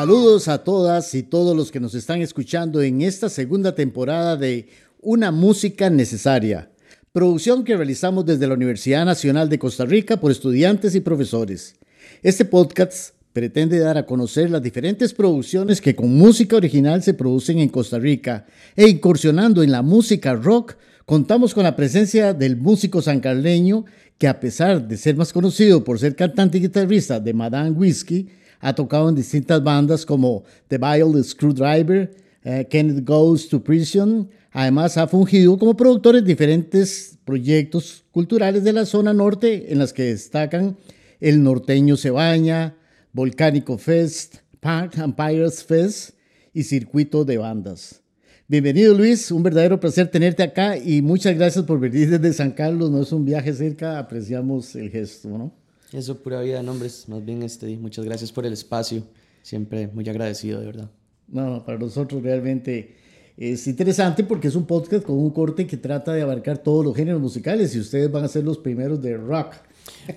Saludos a todas y todos los que nos están escuchando en esta segunda temporada de Una Música Necesaria, producción que realizamos desde la Universidad Nacional de Costa Rica por estudiantes y profesores. Este podcast pretende dar a conocer las diferentes producciones que con música original se producen en Costa Rica e incursionando en la música rock, contamos con la presencia del músico sancarleño que a pesar de ser más conocido por ser cantante y guitarrista de Madame Whiskey, ha tocado en distintas bandas como The Vile Screwdriver, eh, Kenneth Goes to Prison. Además, ha fungido como productor en diferentes proyectos culturales de la zona norte, en las que destacan El Norteño Se Baña, Volcánico Fest, Park Empires Fest y Circuito de Bandas. Bienvenido Luis, un verdadero placer tenerte acá y muchas gracias por venir desde San Carlos. No es un viaje cerca, apreciamos el gesto, ¿no? Eso, pura vida nombres. Más bien, este, muchas gracias por el espacio. Siempre muy agradecido, de verdad. No, para nosotros realmente es interesante porque es un podcast con un corte que trata de abarcar todos los géneros musicales y ustedes van a ser los primeros de rock.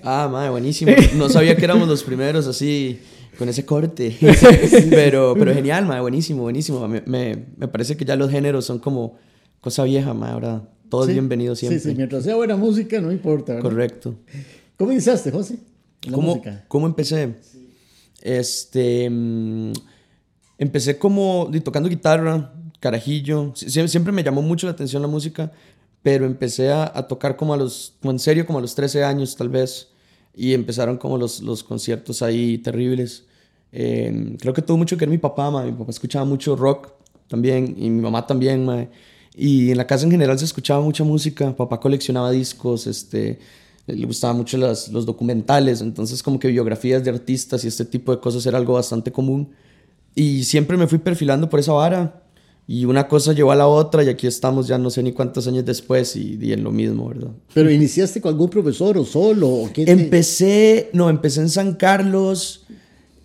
Ah, madre, buenísimo. No sabía que éramos los primeros así con ese corte. pero, pero genial, madre, buenísimo, buenísimo. Me, me, me, parece que ya los géneros son como cosa vieja, madre. Ahora todos bienvenidos siempre. Sí, sí, mientras sea buena música, no importa. Correcto. ¿Cómo iniciaste, José? ¿Cómo, ¿Cómo empecé? Este. Mm, empecé como tocando guitarra, carajillo. siempre me llamó mucho la atención la música, pero empecé a, tocar como a los. en serio, como a los 13 años, tal vez. Y empezaron como los, los conciertos ahí terribles. Em, creo que tuvo mucho que ver mi papá, mi papá escuchaba mucho rock también, y mi mamá también, Y en la casa en general se escuchaba mucha música. Papá coleccionaba discos, este le gustaban mucho los documentales, entonces como que biografías de artistas y este tipo de cosas era algo bastante común. Y siempre me fui perfilando por esa vara y una cosa llevó a la otra y aquí estamos ya no sé ni cuántos años después y, y en lo mismo, ¿verdad? ¿Pero iniciaste con algún profesor o solo? O qué Empecé, no, empecé en San Carlos.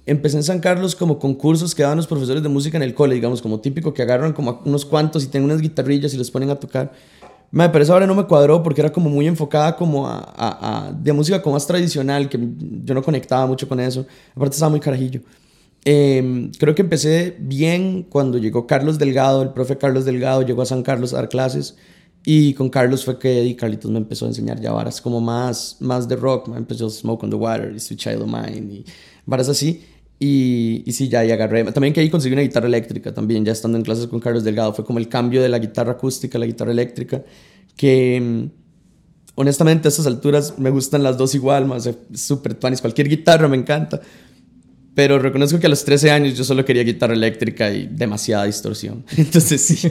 Empecé en San Carlos como concursos que daban los profesores de música en el cole, digamos, como típico que agarran como unos cuantos y tienen unas guitarrillas y los ponen a tocar. Me, pero esa hora no me cuadró porque era como muy enfocada como a, a, de música como más tradicional, que yo no conectaba mucho con eso. Aparte estaba muy carajillo. Em, creo que empecé bien cuando llegó Carlos Delgado, el profe Carlos Delgado llegó a San Carlos a dar clases y con Carlos fue que y Carlitos me empezó a enseñar ya varas como más, más de rock, me empezó Smoke on the Water y Sweet Child of Mine y varas así. Y, y sí, ya y agarré. También que ahí conseguí una guitarra eléctrica también, ya estando en clases con Carlos Delgado. Fue como el cambio de la guitarra acústica a la guitarra eléctrica. Que mm, honestamente a estas alturas me gustan las dos igual, más súper tuanis. Cualquier guitarra me encanta. Pero reconozco que a los 13 años yo solo quería guitarra eléctrica y demasiada distorsión. Entonces sí.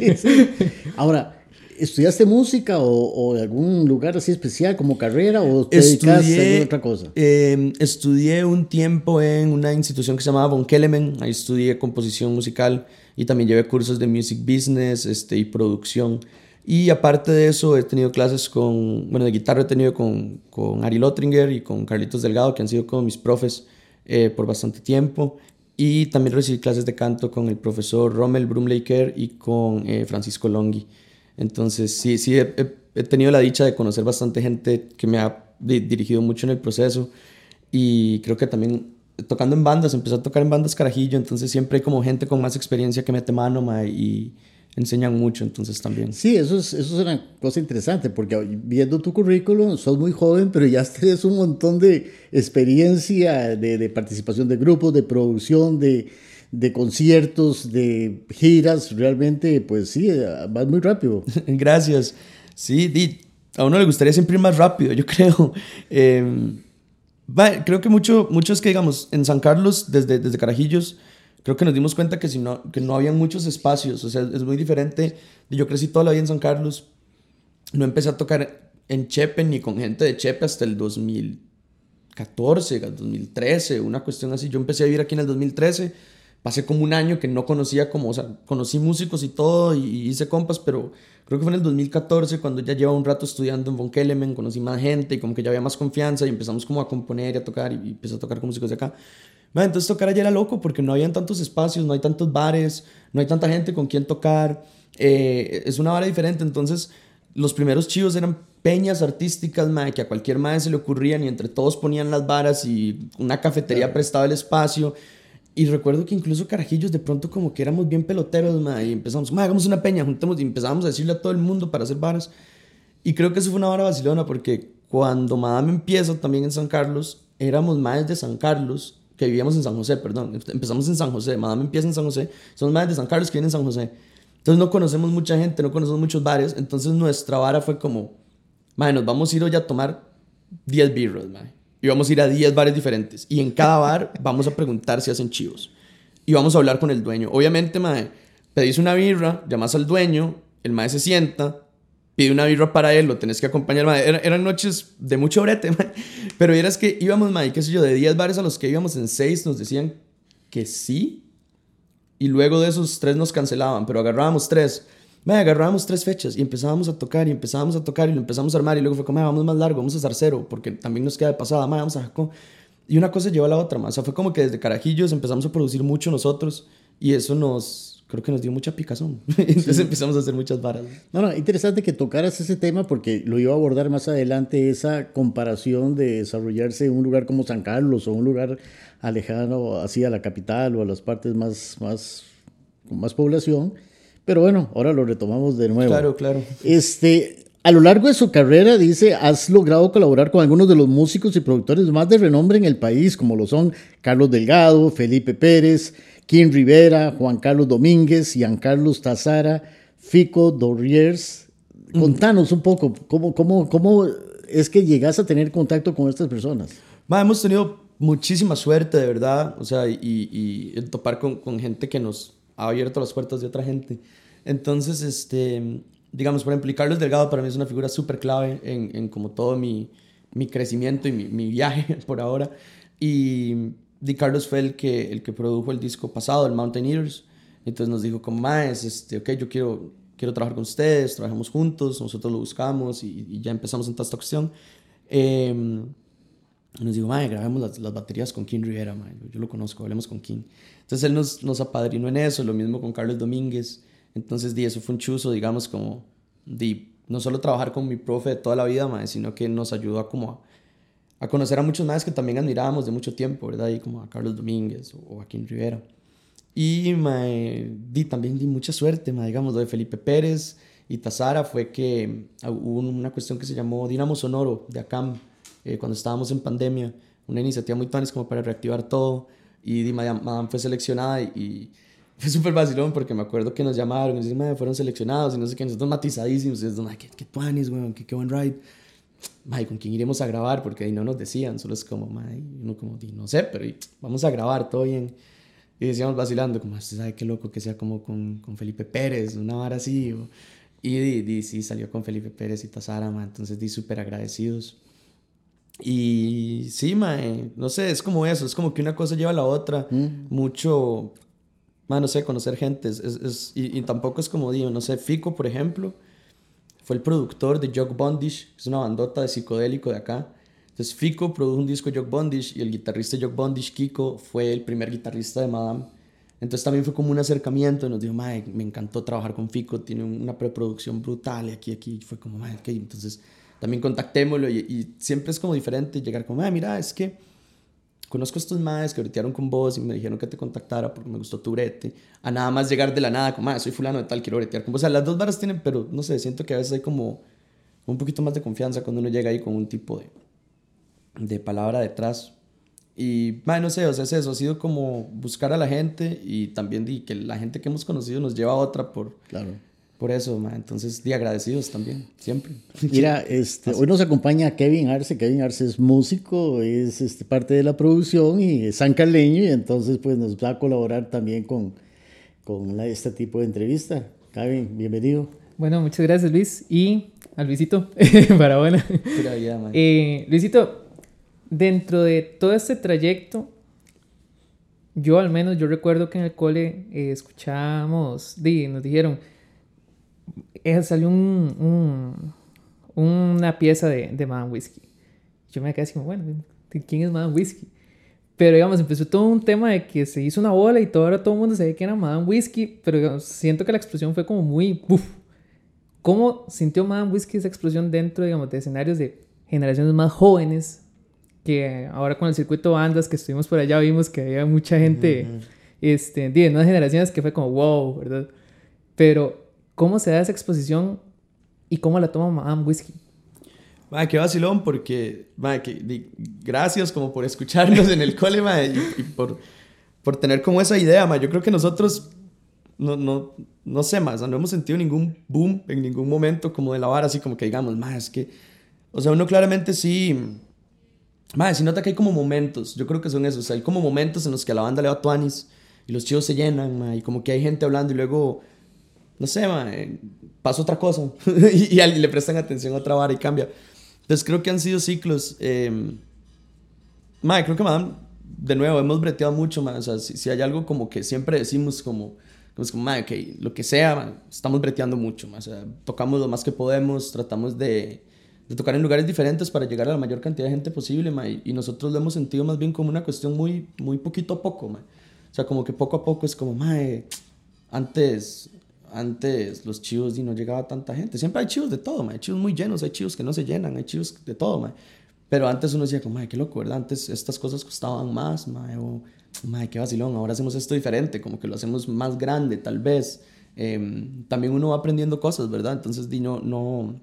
Ahora, ¿Estudiaste música o, o, algún lugar así especial como carrera o te dedicaste a otra cosa? Eh, estudié un tiempo en una institución que se llamaba Von Kelemen. Ahí estudié composición musical y también llevé cursos de music business este, y producción. Y aparte de eso, he tenido clases con, bueno, de guitarra he tenido con, con Ari Lotringer y con Carlitos Delgado, que han sido como mis profes eh, por bastante tiempo. Y también recibí clases de canto con el profesor Rommel Brumleiker y con eh, Francisco Longhi. Entonces, sí, sí, he, tenido la dicha de conocer bastante gente que me ha dirigido mucho en el proceso y creo que también tocando en bandas, empecé a tocar en bandas carajillo, entonces siempre hay como gente con más experiencia que mete mano y enseñan mucho, entonces también. Sí, eso es, eso es una cosa interesante, porque viendo tu currículum, sos muy joven, pero ya tienes un montón de experiencia de, de participación de grupos, de producción, de, de conciertos, de giras, realmente, pues sí, vas muy rápido. Gracias. Sí, a uno le gustaría siempre ir más rápido, yo creo. Em, creo que mucho, muchos que, digamos, en San Carlos, desde, desde Carajillos, creo que nos dimos cuenta que, si no, que no había muchos espacios, o sea, es muy diferente. Yo crecí toda la vida en San Carlos, no empecé a tocar en Chepe ni con gente de Chepe hasta el 2014, 2013, una cuestión así. Yo empecé a vivir aquí en el 2013 pasé como un año que no conocía como, o sea, conocí músicos y todo y, hice compas, pero creo que fue en el 2014 cuando ya llevaba un rato estudiando en Von Kelemen, conocí más gente y como que ya había más confianza y empezamos como a componer y a tocar y, empecé a tocar con músicos de acá. Bueno, entonces tocar allá era loco porque no habían tantos espacios, no hay tantos bares, no hay tanta gente con quien tocar. Eh, es una vara diferente, entonces los primeros chivos eran peñas artísticas, mae, que a cualquier madre se le ocurrían y entre todos ponían las varas y una cafetería prestaba el espacio. Y recuerdo que incluso carajillos de pronto como que éramos bien peloteros, mae, y empezamos, mae, hagamos una peña, juntemos y empezamos a decirle a todo el mundo para hacer varas. Y creo que eso fue una vara vacilona porque cuando Madame empieza también en San Carlos, éramos más de San Carlos que vivíamos en San José, perdón. Empezamos en San José, Madame empieza en San José, somos más de San Carlos que vienen en San José. Entonces no conocemos mucha gente, no conocemos muchos bares, entonces nuestra vara fue como, madre, nos vamos a ir hoy a tomar 10 birros, madre. Y vamos a ir a 10 bares diferentes. Y en cada bar vamos a preguntar si hacen chivos. Y vamos a hablar con el dueño. Obviamente, madre, pedís una birra, llamas al dueño, el madre se sienta, pide una birra para él, lo tenés que acompañar. Madre. eran noches de mucho brete, pero es que íbamos, madre, qué sé yo, de 10 bares a los que íbamos en 6 nos decían que sí y luego de esos tres nos cancelaban, pero agarrábamos tres. Me agarrábamos tres fechas y empezábamos a tocar y empezábamos a tocar y lo empezamos a armar y luego fue como, vamos más largo, vamos a hacer cero, porque también nos queda de pasada, vamos a Jacó. Y una cosa lleva a la otra, más. O sea, fue como que desde Carajillos empezamos a producir mucho nosotros y eso nos, creo que nos dio mucha picazón. Entonces empezamos a hacer muchas varas. No, no, interesante que tocaras ese tema porque lo iba a abordar más adelante, esa comparación de desarrollarse en un lugar como San Carlos o un lugar alejado así a la capital o a las partes más, más, con más población. Pero bueno, ahora lo retomamos de nuevo. Claro, claro. Este, a lo largo de su carrera, dice, has logrado colaborar con algunos de los músicos y productores más de renombre en el país, como lo son Carlos Delgado, Felipe Pérez, Kim Rivera, Juan Carlos Domínguez, Carlos Tazara, Fico Dorriers. Contanos un poco, ¿cómo, cómo, cómo es que llegas a tener contacto con estas personas? hemos tenido muchísima suerte, de verdad, o sea, y, y el topar con, con, gente que nos ha abierto las puertas de otra gente. Entonces, este, digamos, por ejemplo, Carlos Delgado para mí es una figura súper clave en, en, como todo mi, mi crecimiento y mi, mi, viaje por ahora. Y Di Carlos fue el que, el que produjo el disco pasado, el Mountain Eaters. Entonces nos dijo, como más, este, ok, yo quiero, quiero trabajar con ustedes, trabajamos juntos, nosotros lo buscamos y, ya empezamos en toda esta cuestión. Eh, nos dijo, madre, grabemos las, las, baterías con King Rivera, madre. yo lo conozco, hablemos con King. Entonces él nos, nos apadrinó en eso, lo mismo con Carlos Domínguez. Entonces, di, eso fue un chuzo, digamos, como, di, no solo trabajar con mi profe de toda la vida, madre, sino que nos ayudó a como a, conocer a muchos más que también admirábamos de mucho tiempo, ¿verdad? Y como a Carlos Domínguez o, a King Rivera. Y di, también di mucha suerte, digamos, lo de Felipe Pérez y Tazara fue que hubo una cuestión que se llamó Dinamo Sonoro de ACAM, eh, cuando estábamos en pandemia, una iniciativa muy tanis como para reactivar todo. Y Madame fue seleccionada y, fue súper vacilón porque me acuerdo que nos llamaron y dicen, fueron seleccionados y no sé qué, nosotros matizadísimos. Y nosotros, qué, qué weón, qué, qué buen ride. Ay, ¿con quién iremos a grabar? Porque ahí no nos decían, solo es como, madre, uno como, no sé, pero vamos a grabar, todo bien. Y decíamos vacilando, como, ¿usted sabe qué loco que sea como con, con Felipe Pérez, una vara así? y di, sí, salió con Felipe Pérez y Tazara, entonces di súper agradecidos. Y sí, mae, no sé, es como eso, es como que una cosa lleva a la otra. Mm. Mucho, mae, no sé, conocer gente. Es, es, y, tampoco es como digo, no sé, Fico, por ejemplo, fue el productor de Jock Bondage, que es una bandota de psicodélico de acá. Entonces Fico produjo un disco de Jock Bondage y el guitarrista Jock Bondage, Kiko, fue el primer guitarrista de Madame. Entonces también fue como un acercamiento y nos dijo, mae, me encantó trabajar con Fico, tiene una preproducción brutal y aquí, aquí. Fue como, mae, ok, entonces también contactémoslo y, siempre es como diferente llegar como, ah, mira, es que conozco a estos madres que bretearon con vos y me dijeron que te contactara porque me gustó tu brete, a nada más llegar de la nada, como, ah, soy fulano de tal, quiero bretear con vos. O sea, las dos varas tienen, pero no sé, siento que a veces hay como un poquito más de confianza cuando uno llega ahí con un tipo de, de palabra detrás. Y, bueno, no sé, o sea, es eso, ha sido como buscar a la gente y también que la gente que hemos conocido nos lleva a otra por, claro por eso, entonces, de agradecidos también, siempre. Mira, este, hoy nos acompaña Kevin Arce. Kevin Arce es músico, es este, parte de la producción y es sancaleño, y entonces pues nos va a colaborar también con, con este tipo de entrevista. Kevin, bienvenido. Bueno, muchas gracias Luis. Y a Luisito, para buena. eh, Luisito, dentro de todo este trayecto, yo al menos, yo recuerdo que en el cole eh, escuchábamos, di, nos dijeron salió un, una pieza de, de Madame Whiskey. Yo me quedé así como, bueno, ¿quién es Madame Whiskey? Pero digamos, empezó todo un tema de que se hizo una bola y todo, ahora todo el mundo sabía que era Madame Whiskey, pero siento que la explosión fue como muy... Uf. ¿Cómo sintió Madame Whiskey esa explosión dentro, digamos, de escenarios de generaciones más jóvenes? Que ahora con el circuito bandas que estuvimos por allá vimos que había mucha gente, este, de nuevas generaciones que fue como wow, ¿verdad? Pero, ¿cómo se da esa exposición y cómo la toma Madame Whiskey? Madre, qué vacilón, porque, madre, que, gracias como por escucharnos en el cole, madre, y, por, por tener como esa idea, madre. Yo creo que nosotros, no, no, no sé, más, no hemos sentido ningún boom en ningún momento como de la vara, así como que digamos, madre, es que, o sea, uno claramente sí, madre, sí nota que hay como momentos, yo creo que son esos, o sea, hay como momentos en los que a la banda le va tuanis y los chivos se llenan, madre, y como que hay gente hablando y luego, no sé, madre, pasa otra cosa y, y, le prestan atención a otra vara y cambia. Entonces creo que han sido ciclos. Eh, madre, creo que Madame, de nuevo, hemos breteado mucho, más O sea, si, hay algo como que siempre decimos como, como, como madre, que lo que sea, estamos breteando mucho, más O sea, tocamos lo más que podemos, tratamos de, de, tocar en lugares diferentes para llegar a la mayor cantidad de gente posible, madre. Y nosotros lo hemos sentido más bien como una cuestión muy, muy poquito a poco, madre. O sea, como que poco a poco es como, madre, antes antes los chivos y no llegaba tanta gente. Siempre hay chivos de todo, hay chivos muy llenos, hay chivos que no se llenan, hay chivos de todo, Pero antes uno decía, como, qué loco, ¿verdad? Antes estas cosas costaban más, mae, o, qué vacilón, ahora hacemos esto diferente, como que lo hacemos más grande, tal vez. Em, también uno va aprendiendo cosas, ¿verdad? Entonces, di, no, no...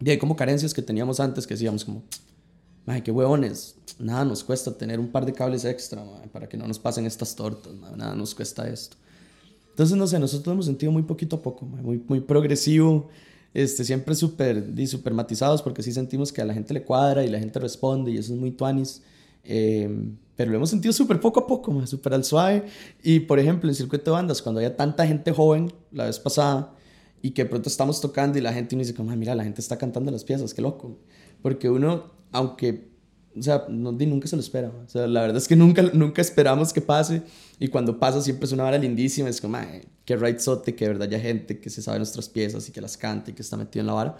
Y hay como carencias que teníamos antes que decíamos como, mae, qué huevones, nada nos cuesta tener un par de cables extra, para que no nos pasen estas tortas, nada nos cuesta esto. Entonces, no sé, nosotros hemos sentido muy poquito a poco, muy, muy progresivo, este, siempre súper super matizados porque sí sentimos que a la gente le cuadra y la gente responde y eso es muy tuanis. Eh, pero lo hemos sentido súper poco a poco, súper al suave. Y por ejemplo, en circuito de bandas, cuando había tanta gente joven la vez pasada y que pronto estamos tocando y la gente uno dice, como, mira, la gente está cantando las piezas, qué loco. Porque uno, aunque o sea, no, nunca se lo espera. O sea, la verdad es que nunca, nunca esperamos que pase. Y cuando pasa siempre es una hora lindísima. Es como, qué sote que de verdad haya gente que se sabe nuestras piezas y que las canta y que está metido en la vara.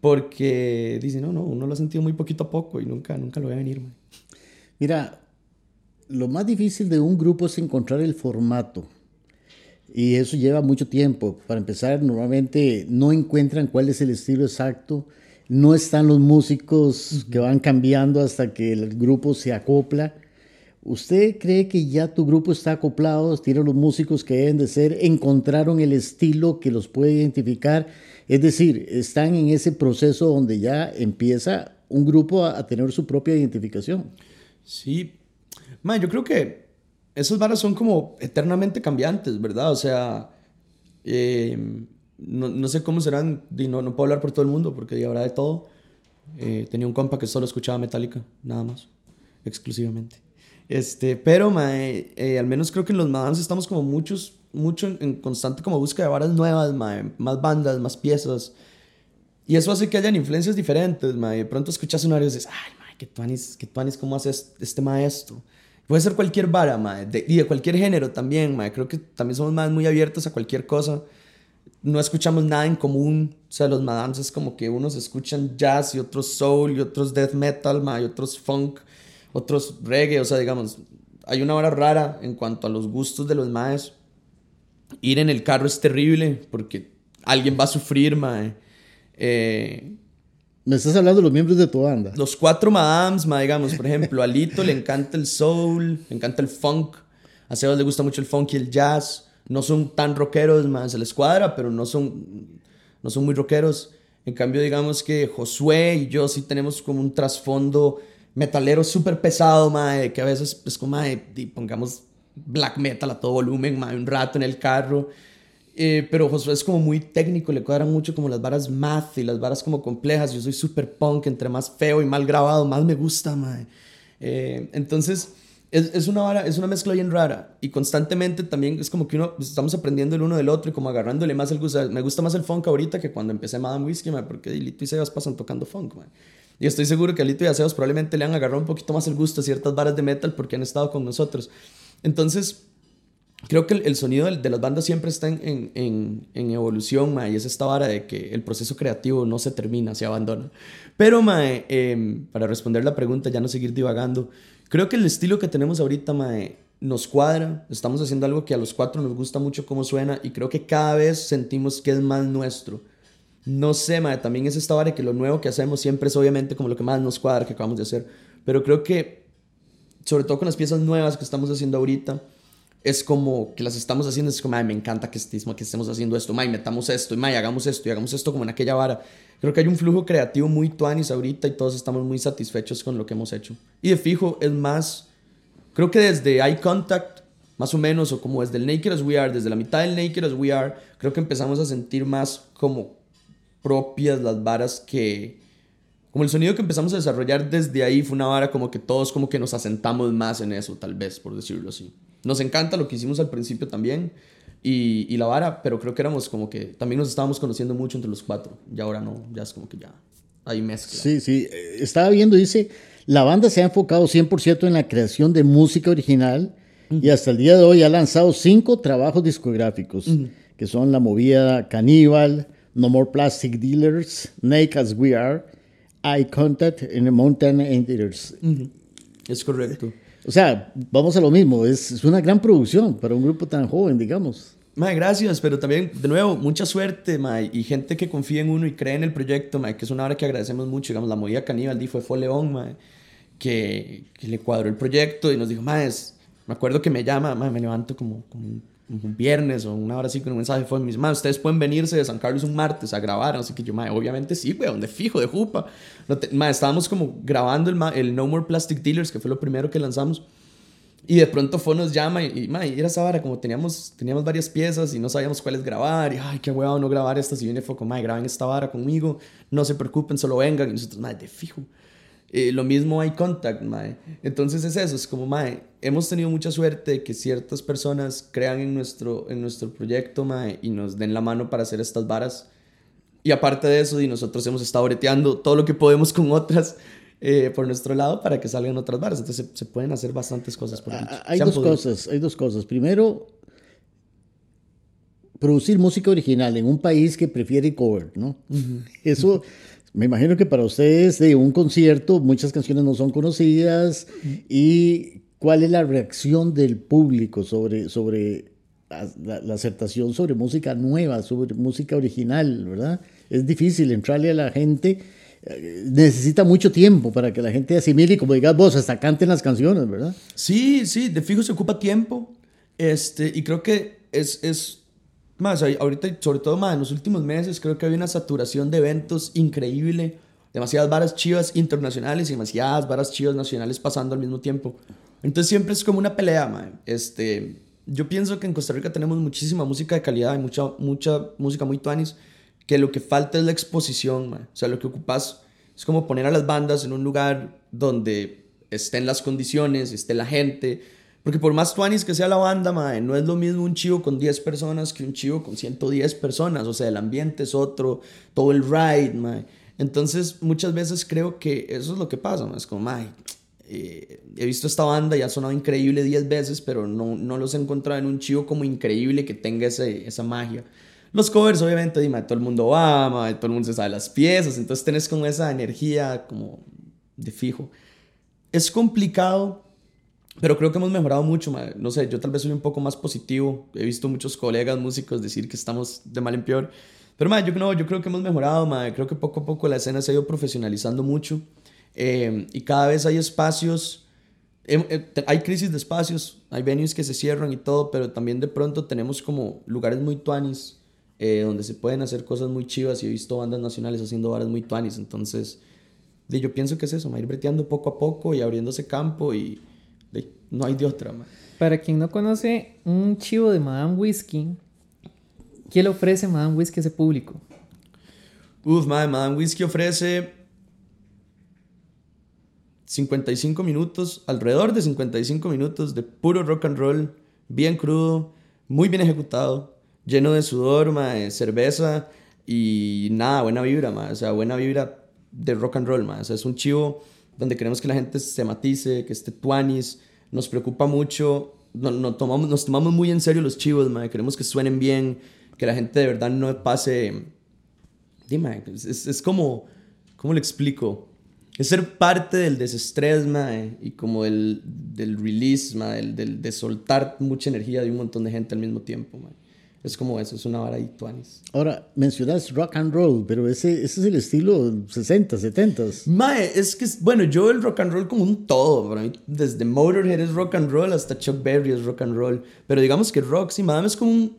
Porque dice, no, no, uno lo ha sentido muy poquito a poco y nunca, nunca lo ve venir. Mira, lo más difícil de un grupo es encontrar el formato. Y eso lleva mucho tiempo. Para empezar, normalmente no encuentran cuál es el estilo exacto no están los músicos que van cambiando hasta que el grupo se acopla. ¿Usted cree que ya tu grupo está acoplado? ¿Tiene los músicos que deben de ser? ¿Encontraron el estilo que los puede identificar? Es decir, están en ese proceso donde ya empieza un grupo a, tener su propia identificación. Sí. yo creo que esas varas son como eternamente cambiantes, ¿verdad? O sea, eh, no, no, sé cómo serán, no, no puedo hablar por todo el mundo porque habrá de todo. Eh, tenía un compa que solo escuchaba Metallica, nada más, exclusivamente. Este, pero eh, al menos creo que en los Madams estamos como muchos, mucho en, constante como búsqueda de varas nuevas, más bandas, más piezas. Y eso hace que hayan influencias diferentes, De pronto escuchas un audio y dices, ay, mae, qué tuanis, qué tuanis, ¿cómo hace este maestro? Puede ser cualquier vara, de, y de cualquier género también, mae. Creo que también somos más muy abiertos a cualquier cosa no escuchamos nada en común. O sea, los Madams es como que unos escuchan jazz y otros soul y otros death metal, y otros funk, otros reggae. O sea, digamos, hay una hora rara en cuanto a los gustos de los maes. Ir en el carro es terrible porque alguien va a sufrir, mae. Eh, Me estás hablando de los miembros de tu banda. Los cuatro Madams, ma, digamos, por ejemplo, a Lito le encanta el soul, le encanta el funk. A Sebas le gusta mucho el funk y el jazz no son tan rockeros, más se les cuadra, pero no son, no son muy rockeros. En cambio, digamos que Josué y yo sí tenemos como un trasfondo metalero súper pesado, mae, que a veces es como, mae, pongamos black metal a todo volumen, mae, un rato en el carro. Eh, pero Josué es como muy técnico, le cuadran mucho como las varas math y las varas como complejas. Yo soy súper punk, entre más feo y mal grabado, más me gusta, mae. Eh, entonces, es, es, una vara, es una mezcla bien rara y constantemente también es como que uno pues, estamos aprendiendo el uno del otro y como agarrándole más el gusto. Me gusta más el funk ahorita que cuando empecé Madame Whiskey, porque Lito y Sebas pasan tocando funk. Man. Y estoy seguro que a Lito y a Sebas probablemente le han agarrado un poquito más el gusto a ciertas varas de metal porque han estado con nosotros. Entonces, creo que el, sonido de, las bandas siempre está en, en, en, evolución, ma, y es esta vara de que el proceso creativo no se termina, se abandona. Pero, ma, em, para responder la pregunta, ya no seguir divagando, Creo que el estilo que tenemos ahorita, mae, nos cuadra. Estamos haciendo algo que a los cuatro nos gusta mucho cómo suena y creo que cada vez sentimos que es más nuestro. No sé, mae, también es esta vara que lo nuevo que hacemos siempre es obviamente como lo que más nos cuadra que acabamos de hacer. Pero creo que, sobre todo con las piezas nuevas que estamos haciendo ahorita, es como que las estamos haciendo, es como, me encanta que, estemos, que estemos haciendo esto, may, metamos esto, y hagamos esto, y hagamos esto como en aquella vara. Creo que hay un flujo creativo muy tuanis ahorita y todos estamos muy satisfechos con lo que hemos hecho. Y de fijo, es más, creo que desde Eye Contact, más o menos, o como desde el Naked as We Are, desde la mitad del Naked as We Are, creo que empezamos a sentir más como propias las varas que... Como el sonido que empezamos a desarrollar desde ahí fue una vara como que todos como que nos asentamos más en eso, tal vez, por decirlo así. Nos encanta lo que hicimos al principio también y, y la vara, pero creo que éramos como que también nos estábamos conociendo mucho entre los cuatro y ahora no, ya es como que ya hay mezcla. Sí, sí, eh, estaba viendo, dice, la banda se ha enfocado 100% en la creación de música original y hasta el día de hoy ha lanzado cinco trabajos discográficos, que son La Movida Caníbal, No More Plastic Dealers, Naked as We Are, Eye Contact and Mountain Enders. Es correcto. O sea, vamos a lo mismo, es, una gran producción para un grupo tan joven, digamos. Mae, gracias, pero también, de nuevo, mucha suerte, mae, y gente que confía en uno y cree en el proyecto, mae, que es una hora que agradecemos mucho, digamos, la movida caníbal, di fue Fue León, mae, que, que, le cuadró el proyecto y nos dijo, mae, me acuerdo que me llama, mae, me levanto como, como viernes o una hora así con un mensaje fue mis más ustedes pueden venirse de San Carlos un martes a grabar así que yo mae, obviamente sí güey donde fijo de jupa no estábamos como grabando el, el, No More Plastic Dealers que fue lo primero que lanzamos. Y de pronto fue nos llama y, y era esa vara como teníamos teníamos varias piezas y no sabíamos cuáles grabar. Y ay qué huevo no grabar estas y viene fue mae graben esta vara conmigo no se preocupen solo vengan y nosotros mae de fijo eh, lo mismo hay contact, mae. Entonces es eso, es como, mae, hemos tenido mucha suerte de que ciertas personas crean en nuestro, en nuestro proyecto, mae, y nos den la mano para hacer estas varas. Y aparte de eso, y nosotros hemos estado breteando todo lo que podemos con otras eh, por nuestro lado para que salgan otras varas. Entonces se, pueden hacer bastantes cosas. Por ah, hay dos cosas, hay dos cosas. Primero, producir música original en un país que prefiere cover, ¿no? Eso me imagino que para ustedes de un concierto muchas canciones no son conocidas y cuál es la reacción del público sobre, sobre la, aceptación sobre música nueva, sobre música original, ¿verdad? Es difícil entrarle a la gente, eh, necesita mucho tiempo para que la gente asimile y como digas vos, hasta canten las canciones, ¿verdad? Sí, sí, de fijo se ocupa tiempo este, y creo que es, es más, ahorita, sobre todo, más en los últimos meses, creo que hay una saturación de eventos increíble. Demasiadas varas chivas internacionales y demasiadas varas chivas nacionales pasando al mismo tiempo. Entonces siempre es como una pelea, man. Este, yo pienso que en Costa Rica tenemos muchísima música de calidad y mucha, mucha música muy tuanis, que lo que falta es la exposición, man. O sea, lo que ocupas es como poner a las bandas en un lugar donde estén las condiciones, esté la gente, porque por más tuanis que sea la banda, no es lo mismo un chivo con 10 personas que un chivo con 110 personas. O sea, el ambiente es otro, todo el ride. Entonces, muchas veces creo que eso es lo que pasa. Es como, mae, eh, he visto esta banda y ha sonado increíble 10 veces, pero no, no los he encontrado en un chivo como increíble que tenga ese, esa magia. Los covers, obviamente, todo el mundo va, todo el mundo se sabe las piezas, entonces tenés como esa energía como de fijo. Es complicado pero creo que hemos mejorado mucho, no sé, yo tal vez soy un poco más positivo, he visto muchos colegas músicos decir que estamos de mal en peor, pero yo, no, yo creo que hemos mejorado, creo que poco a poco la escena se ha ido profesionalizando mucho. Eh, y cada vez hay espacios, em, eh, hay crisis de espacios, hay venues que se cierran y todo, pero también de pronto tenemos como lugares muy tuanis eh, donde se pueden hacer cosas muy chivas y he visto bandas nacionales haciendo bares muy tuanis, entonces yo pienso que es eso, ir breteando poco a poco y abriéndose campo y no hay de otra. Para quien no conoce un chivo de Madame Whiskey, ¿qué le ofrece Madame Whiskey a ese público? Uf, Madame Whiskey ofrece 55 minutos, alrededor de 55 minutos de puro rock and roll, bien crudo, muy bien ejecutado, lleno de sudor, cerveza y nada, buena vibra, o sea, buena vibra de rock and roll, o sea, es un chivo donde queremos que la gente se matice, que esté tuanis, nos preocupa mucho, no, tomamos, nos tomamos muy en serio los chivos, queremos que suenen bien, que la gente de verdad no pase... Dime, es, es como, ¿cómo le explico? es ser parte del desestrés, mae, y como el, del release, mae, del, del, de soltar mucha energía de un montón de gente al mismo tiempo, mae. Es como eso, es una vara de tuanis. Ahora, mencionas rock and roll, pero ese, ese es el estilo 60, 70. Mae, es que, bueno, yo el rock and roll como un todo, para mí, desde Motorhead es rock and roll hasta Chuck Berry es rock and roll. Pero digamos que rock, sí, madame es como un,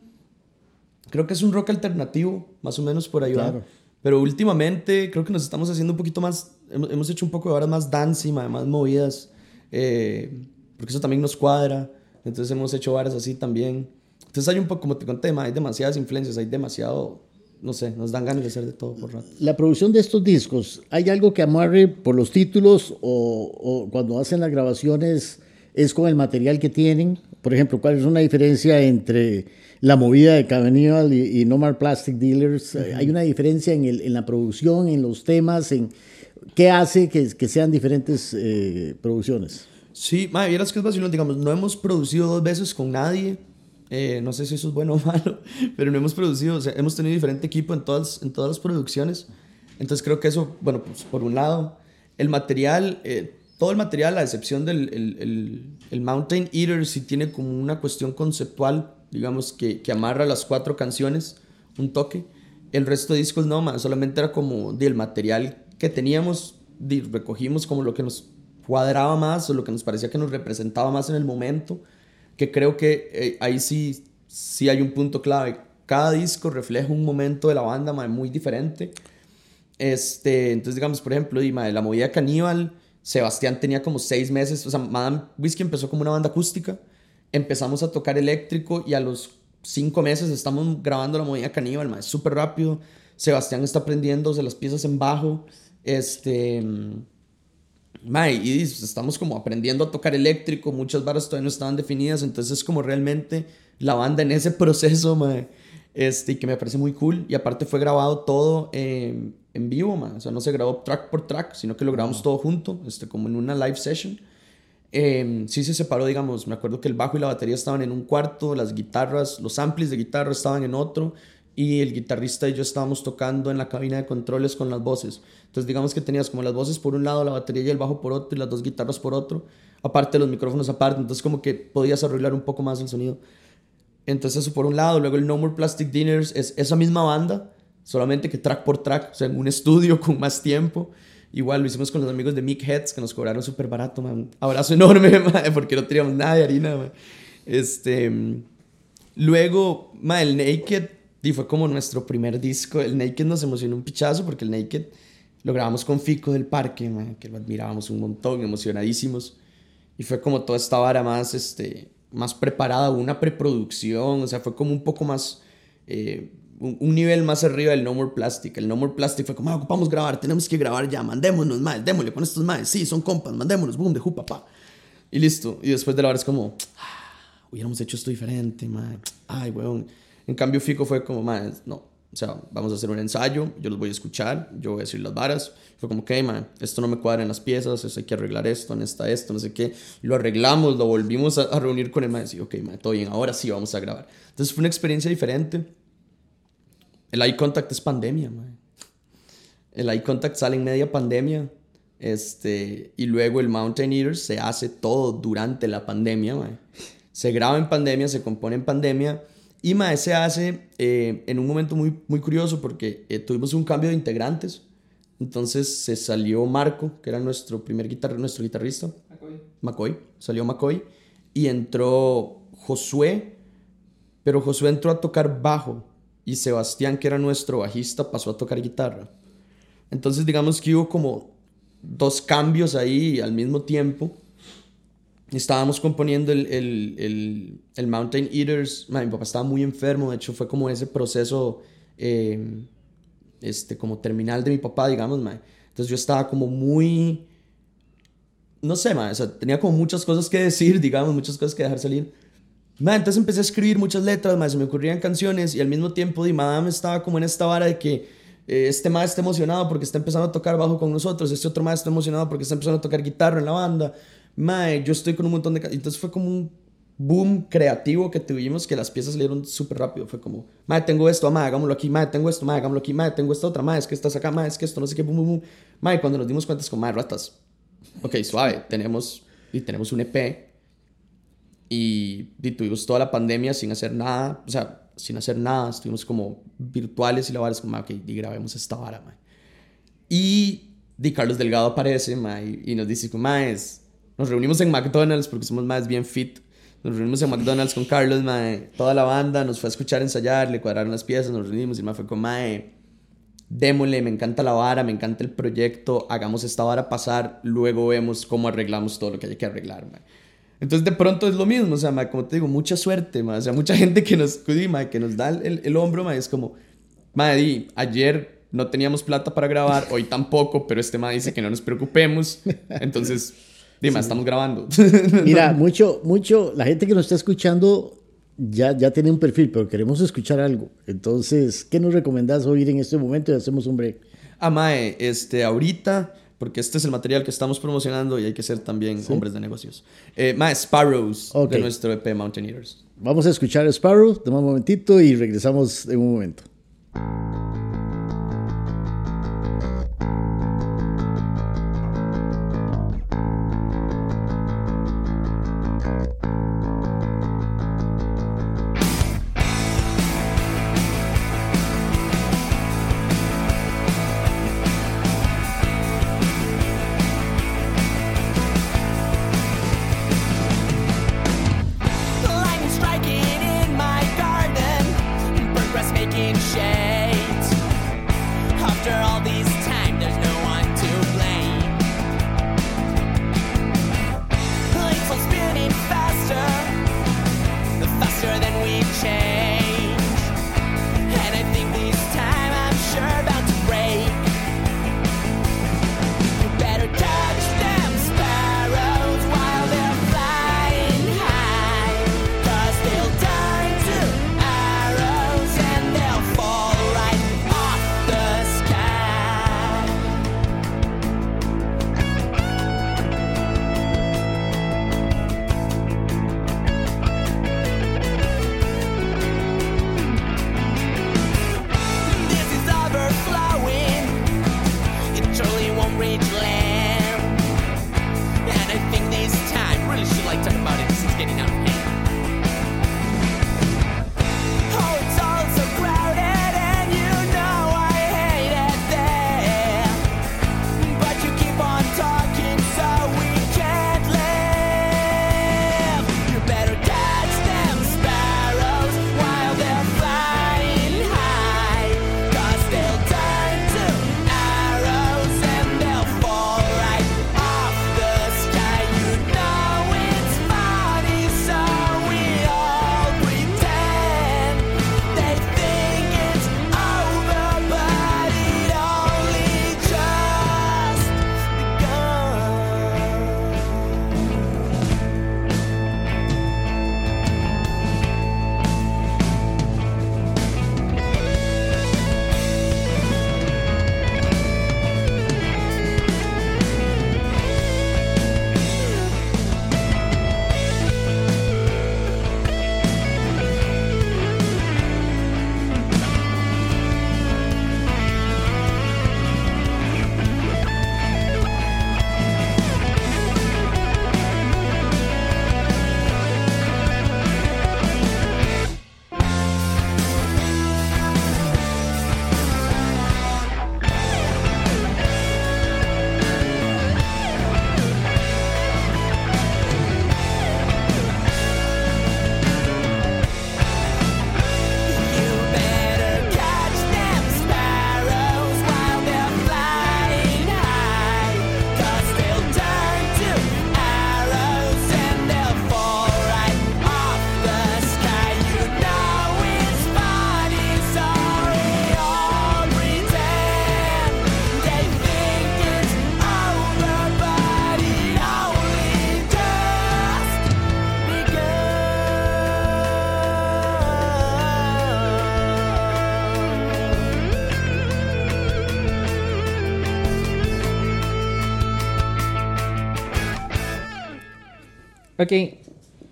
creo que es un rock alternativo, más o menos por ahí claro. Pero últimamente creo que nos estamos haciendo un poquito más, hemos, hecho un poco de horas más dancing, más movidas, eh, porque eso también nos cuadra. Entonces hemos hecho varas así también. Entonces hay un poco, como te conté, hay demasiadas influencias, hay demasiado, no sé, nos dan ganas de hacer de todo por rato. La producción de estos discos, ¿hay algo que amarre por los títulos o, cuando hacen las grabaciones es con el material que tienen? Por ejemplo, ¿cuál es una diferencia entre la movida de Cavanial y, No More Plastic Dealers? ¿Hay una diferencia en, el, en, la producción, en los temas, en qué hace que, que sean diferentes eh, producciones? Sí, madre, vieras que es vacilón, digamos, no hemos producido dos veces con nadie eh, no sé si eso es bueno o malo, pero no hemos producido, o sea, hemos tenido diferente equipo en todas, en todas las producciones. Entonces creo que eso, bueno, pues por un lado, el material, eh, todo el material, a excepción del el, el, Mountain Eater, sí tiene como una cuestión conceptual, digamos, que, que amarra las cuatro canciones, un toque. El resto de discos no, solamente era como del material que teníamos, recogimos como lo que nos cuadraba más o lo que nos parecía que nos representaba más en el momento que creo que eh, ahí sí, sí hay un punto clave. Cada disco refleja un momento de la banda muy diferente. Este, entonces, digamos, por ejemplo, y, la movida Caníbal, Sebastián tenía como seis meses, o sea, Madame Whiskey empezó como una banda acústica, empezamos a tocar eléctrico y a los cinco meses estamos grabando la movida Caníbal, es súper rápido. Sebastián está aprendiéndose las piezas en bajo. Este Mae, y estamos como aprendiendo a tocar eléctrico, muchas barras todavía no estaban definidas, entonces es como realmente la banda en ese proceso, mae, este, que me parece muy cool. Y aparte fue grabado todo en vivo, mae, o sea, no se grabó track por track, sino que lo grabamos todo junto, este, como en una live session. Eh, sí se separó, digamos, me acuerdo que el bajo y la batería estaban en un cuarto, las guitarras, los amplis de guitarra estaban en otro, y el guitarrista y yo estábamos tocando en la cabina de controles con las voces. Entonces digamos que tenías como las voces por un lado, la batería y el bajo por otro y las dos guitarras por otro, aparte los micrófonos aparte, entonces como que podías arreglar un poco más el sonido. Entonces eso por un lado, luego el No More Plastic Dinners es esa misma banda, solamente que track por track, o sea, en un estudio con más tiempo. Igual lo hicimos con los amigos de Mick Heads que nos cobraron súper barato, man. Abrazo enorme, porque no teníamos nada de harina, Este, luego, man, el Naked y fue como nuestro primer disco. El Naked nos emocionó un pichazo porque el Naked lo grabamos con Fico del Parque, que lo admirábamos un montón, emocionadísimos. Y fue como toda esta vara más, este, más preparada, una preproducción, o sea, fue como un poco más, eh, un, nivel más arriba del No More Plastic. El No More Plastic fue como, ah, ocupamos grabar, tenemos que grabar ya, mandémonos, más, démosle con estos más, sí, son compas, mandémonos, boom, de jupa, pa. Y listo. Y después de la vara es como, ah, hubiéramos hecho esto diferente, man. Ay, weón en cambio, Fico fue como, más, no, o sea, vamos a hacer un ensayo, yo los voy a escuchar, yo voy a decir las varas. Fue como, ok, man, esto no me cuadra en las piezas, eso hay que arreglar esto, está esto, no sé qué. lo arreglamos, lo volvimos a, reunir con el maestro y ok, man, todo bien, ahora sí vamos a grabar. Entonces fue una experiencia diferente. El eye contact es pandemia, man. El eye contact sale en media pandemia. Este, y luego el Mountain se hace todo durante la pandemia, man. Se graba en pandemia, se compone en pandemia y mae, se hace eh, en un momento muy, muy curioso porque eh, tuvimos un cambio de integrantes. Entonces se salió Marco, que era nuestro primer nuestro guitarrista. McCoy. McCoy. Salió McCoy. Y entró Josué. Pero Josué entró a tocar bajo. Y Sebastián, que era nuestro bajista, pasó a tocar guitarra. Entonces digamos que hubo como dos cambios ahí al mismo tiempo estábamos componiendo el, el, el, Mountain Eaters. mi papá estaba muy enfermo, de hecho fue como ese proceso, eh, este, como terminal de mi papá, digamos, Entonces yo estaba como muy, no sé, o sea, tenía como muchas cosas que decir, digamos, muchas cosas que dejar salir. entonces empecé a escribir muchas letras, más se me ocurrían canciones y al mismo tiempo, di, madame estaba como en esta vara de que eh, este maestro está emocionado porque está empezando a tocar bajo con nosotros, este otro maestro está emocionado porque está empezando a tocar guitarra en la banda mae, yo estoy con un montón de... Entonces fue como un boom creativo que tuvimos que las piezas salieron súper rápido. Fue como, madre, tengo esto, madre, hagámoslo aquí, madre, tengo esto, madre, hagámoslo aquí, madre, tengo esta otra, madre, es que estás acá, madre, es que esto, no sé qué, boom, boom, boom. Madre, cuando nos dimos cuenta es como, madre, ratas. Ok, suave, tenemos, y tenemos un EP y, y, tuvimos toda la pandemia sin hacer nada, o sea, sin hacer nada, estuvimos como virtuales y la vara es como, ok, y grabemos esta vara, madre. Y Di Carlos Delgado aparece, madre, y nos dice, madre, nos reunimos en McDonald's porque somos más bien fit nos reunimos en McDonald's con Carlos, mae. Toda la banda nos fue a escuchar ensayar, le cuadraron las piezas, nos reunimos y el mae fue como, mae, démosle, me encanta la vara, me encanta el proyecto, hagamos esta vara pasar, luego vemos cómo arreglamos todo lo que hay que arreglar, mae. Entonces de pronto es lo mismo, o sea, mae, como te digo, mucha suerte, mae. O sea, mucha gente que nos, mae, que nos da el, el hombro, mae, es como, mae, di, ayer no teníamos plata para grabar, hoy tampoco, pero este mae dice que no nos preocupemos. Entonces Dime, estamos grabando. Mira, mucho, mucho, la gente que nos está escuchando ya, ya tiene un perfil, pero queremos escuchar algo. Entonces, ¿qué nos recomendás oír en este momento y hacemos un break? Ah, Mae, este, ahorita, porque este es el material que estamos promocionando y hay que ser también hombres de negocios. Eh, mae, Sparrows, de nuestro EP Mountaineers. Vamos a escuchar Sparrow, toma un momentito y regresamos en un momento.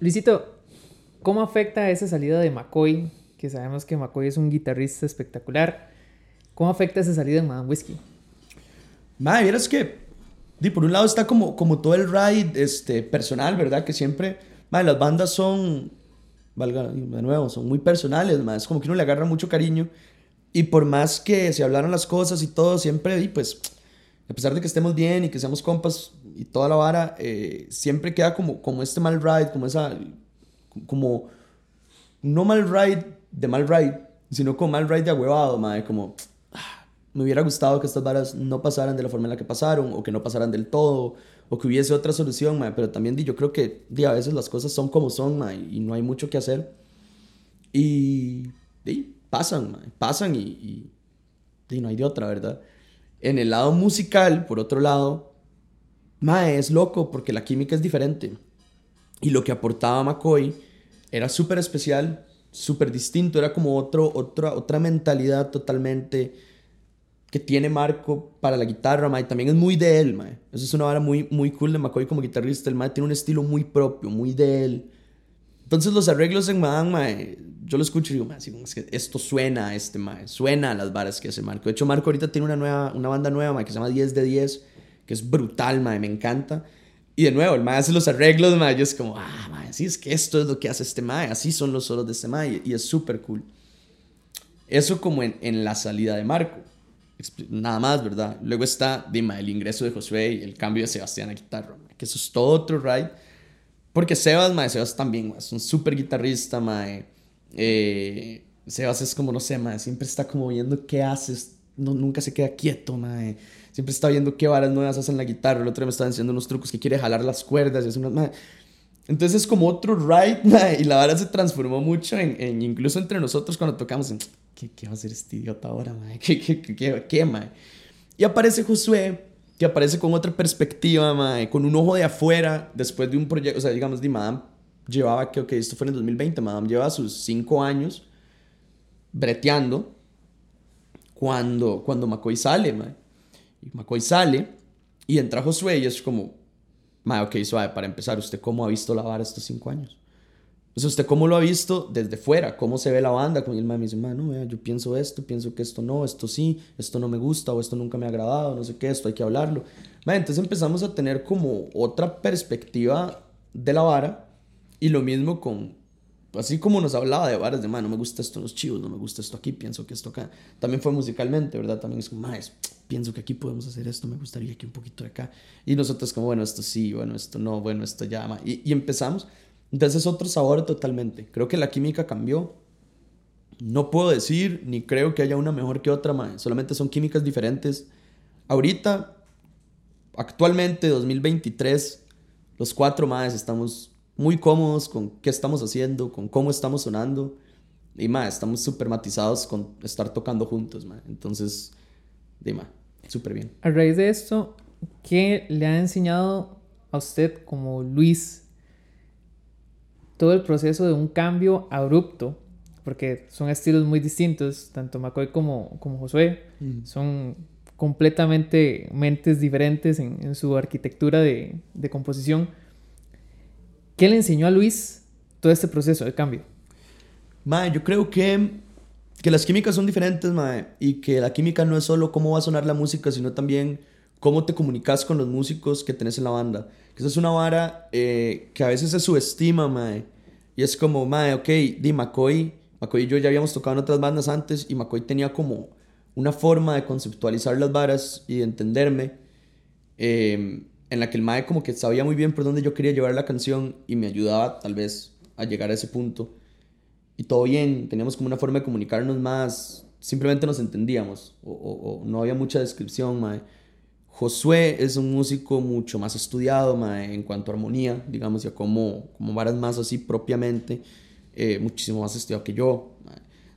Luisito, ¿cómo afecta esa salida de McCoy? Que sabemos que McCoy es un guitarrista espectacular. ¿Cómo afecta esa salida de Madame Whiskey? Madre, vieras que, di, por un lado está como, como todo el ride este, personal, ¿verdad? Que siempre, madre, las bandas son, valga de nuevo, son muy personales, más es como que uno le agarra mucho cariño. Y por más que se hablaron las cosas y todo, siempre, pues, a pesar de que estemos bien y que seamos compas y toda la vara, eh, siempre queda como, como este mal ride, como esa, como, no mal ride de mal ride, sino como mal ride de ahuevado, madre, como, ah, me hubiera gustado que estas varas no pasaran de la forma en la que pasaron, o que no pasaran del todo, o que hubiese otra solución, madre, pero también yo creo que di, a veces las cosas son como son, madre, y no hay mucho que hacer. Y, y pasan, pasan y, y, no hay de otra, ¿verdad? En el lado musical, por otro lado, mae, es loco porque la química es diferente. Y lo que aportaba McCoy era súper especial, súper distinto, era como otro, otra, otra mentalidad totalmente que tiene Marco para la guitarra, mae. También es muy de él, mae. Eso es una vara muy, muy cool de McCoy como guitarrista. El mae tiene un estilo muy propio, muy de él. Entonces los arreglos en Madame, yo lo escucho y digo, es que esto suena a este mae, suena a las varas que hace Marco. De hecho, Marco ahorita tiene una, nueva, una banda nueva, que se llama 10 de 10, que es brutal, mae, me encanta. Y de nuevo, el mae hace los arreglos, mae, yo es como, ah, mae, sí, es que esto es lo que hace este mae, así son los solos de este mae, y es súper cool. Eso como en, en, la salida de Marco. Nada más, ¿verdad? Luego está, dime, el ingreso de Josué y el cambio de Sebastián a guitarra, que eso es todo otro ride porque Sebas, mae, Sebas también, es un súper guitarrista, mae. Eh, Sebas es como, no sé, mae, siempre está como viendo qué haces, no, nunca se queda quieto, mae. Siempre está viendo qué varas nuevas hacen la guitarra. El otro día me estaba enseñando unos trucos que quiere jalar las cuerdas y es una, mae. Entonces es como otro ride, mae, y la vara se transformó mucho en, incluso entre nosotros cuando tocamos, en, ¿qué, ¿qué, va a hacer este idiota ahora, mae? ¿Qué, qué, qué, qué, qué mae? Y aparece Josué que aparece con otra perspectiva, mae, con un ojo de afuera, después de un proyecto, o sea, digamos, de Madame llevaba, que, ok, esto fue en el 2020, Madame lleva sus cinco años breteando cuando, cuando McCoy sale, mae. Y McCoy sale y entra Josué y es como, mae, ok, suave, para empezar, ¿usted cómo ha visto la vara estos cinco años? Pues usted cómo lo ha visto desde fuera, cómo se ve la banda, con el me dice, no, yo pienso esto, pienso que esto no, esto sí, esto no me gusta o esto nunca me ha agradado, no sé qué, esto hay que hablarlo. entonces empezamos a tener como otra perspectiva de la vara y lo mismo con, así como nos hablaba de varas de, no me gusta esto en los chivos, no me gusta esto aquí, pienso que esto acá. También fue musicalmente, ¿verdad? También es como, pienso que aquí podemos hacer esto, me gustaría que un poquito de acá. Y nosotros como, bueno, esto sí, bueno, esto no, bueno, esto ya, y, y empezamos entonces es otro sabor totalmente. Creo que la química cambió. No puedo decir ni creo que haya una mejor que otra, mae. Solamente son químicas diferentes. Ahorita, actualmente, 2023, los cuatro más estamos muy cómodos con qué estamos haciendo, con cómo estamos sonando. Y más, estamos súper matizados con estar tocando juntos, mae. Entonces, dime, súper bien. A raíz de esto, ¿qué le ha enseñado a usted como Luis todo el proceso de un cambio abrupto, porque son estilos muy distintos, tanto McCoy como, como Josué, son completamente mentes diferentes en, su arquitectura de, de, composición. ¿Qué le enseñó a Luis todo este proceso de cambio? Mae, yo creo que, que las químicas son diferentes, mae, y que la química no es solo cómo va a sonar la música, sino también cómo te comunicas con los músicos que tenés en la banda. Esa es una vara eh, que a veces se subestima, mae. Y es como, mae, ok, di McCoy, McCoy y yo ya habíamos tocado en otras bandas antes y McCoy tenía como una forma de conceptualizar las varas y de entenderme em, en la que el mae como que sabía muy bien por dónde yo quería llevar la canción y me ayudaba tal vez a llegar a ese punto. Y todo bien, teníamos como una forma de comunicarnos más, simplemente nos entendíamos o, o no había mucha descripción, mae. Josué es un músico mucho más estudiado en cuanto a armonía, digamos, ya como, como varas más así propiamente, eh, muchísimo más estudiado que yo.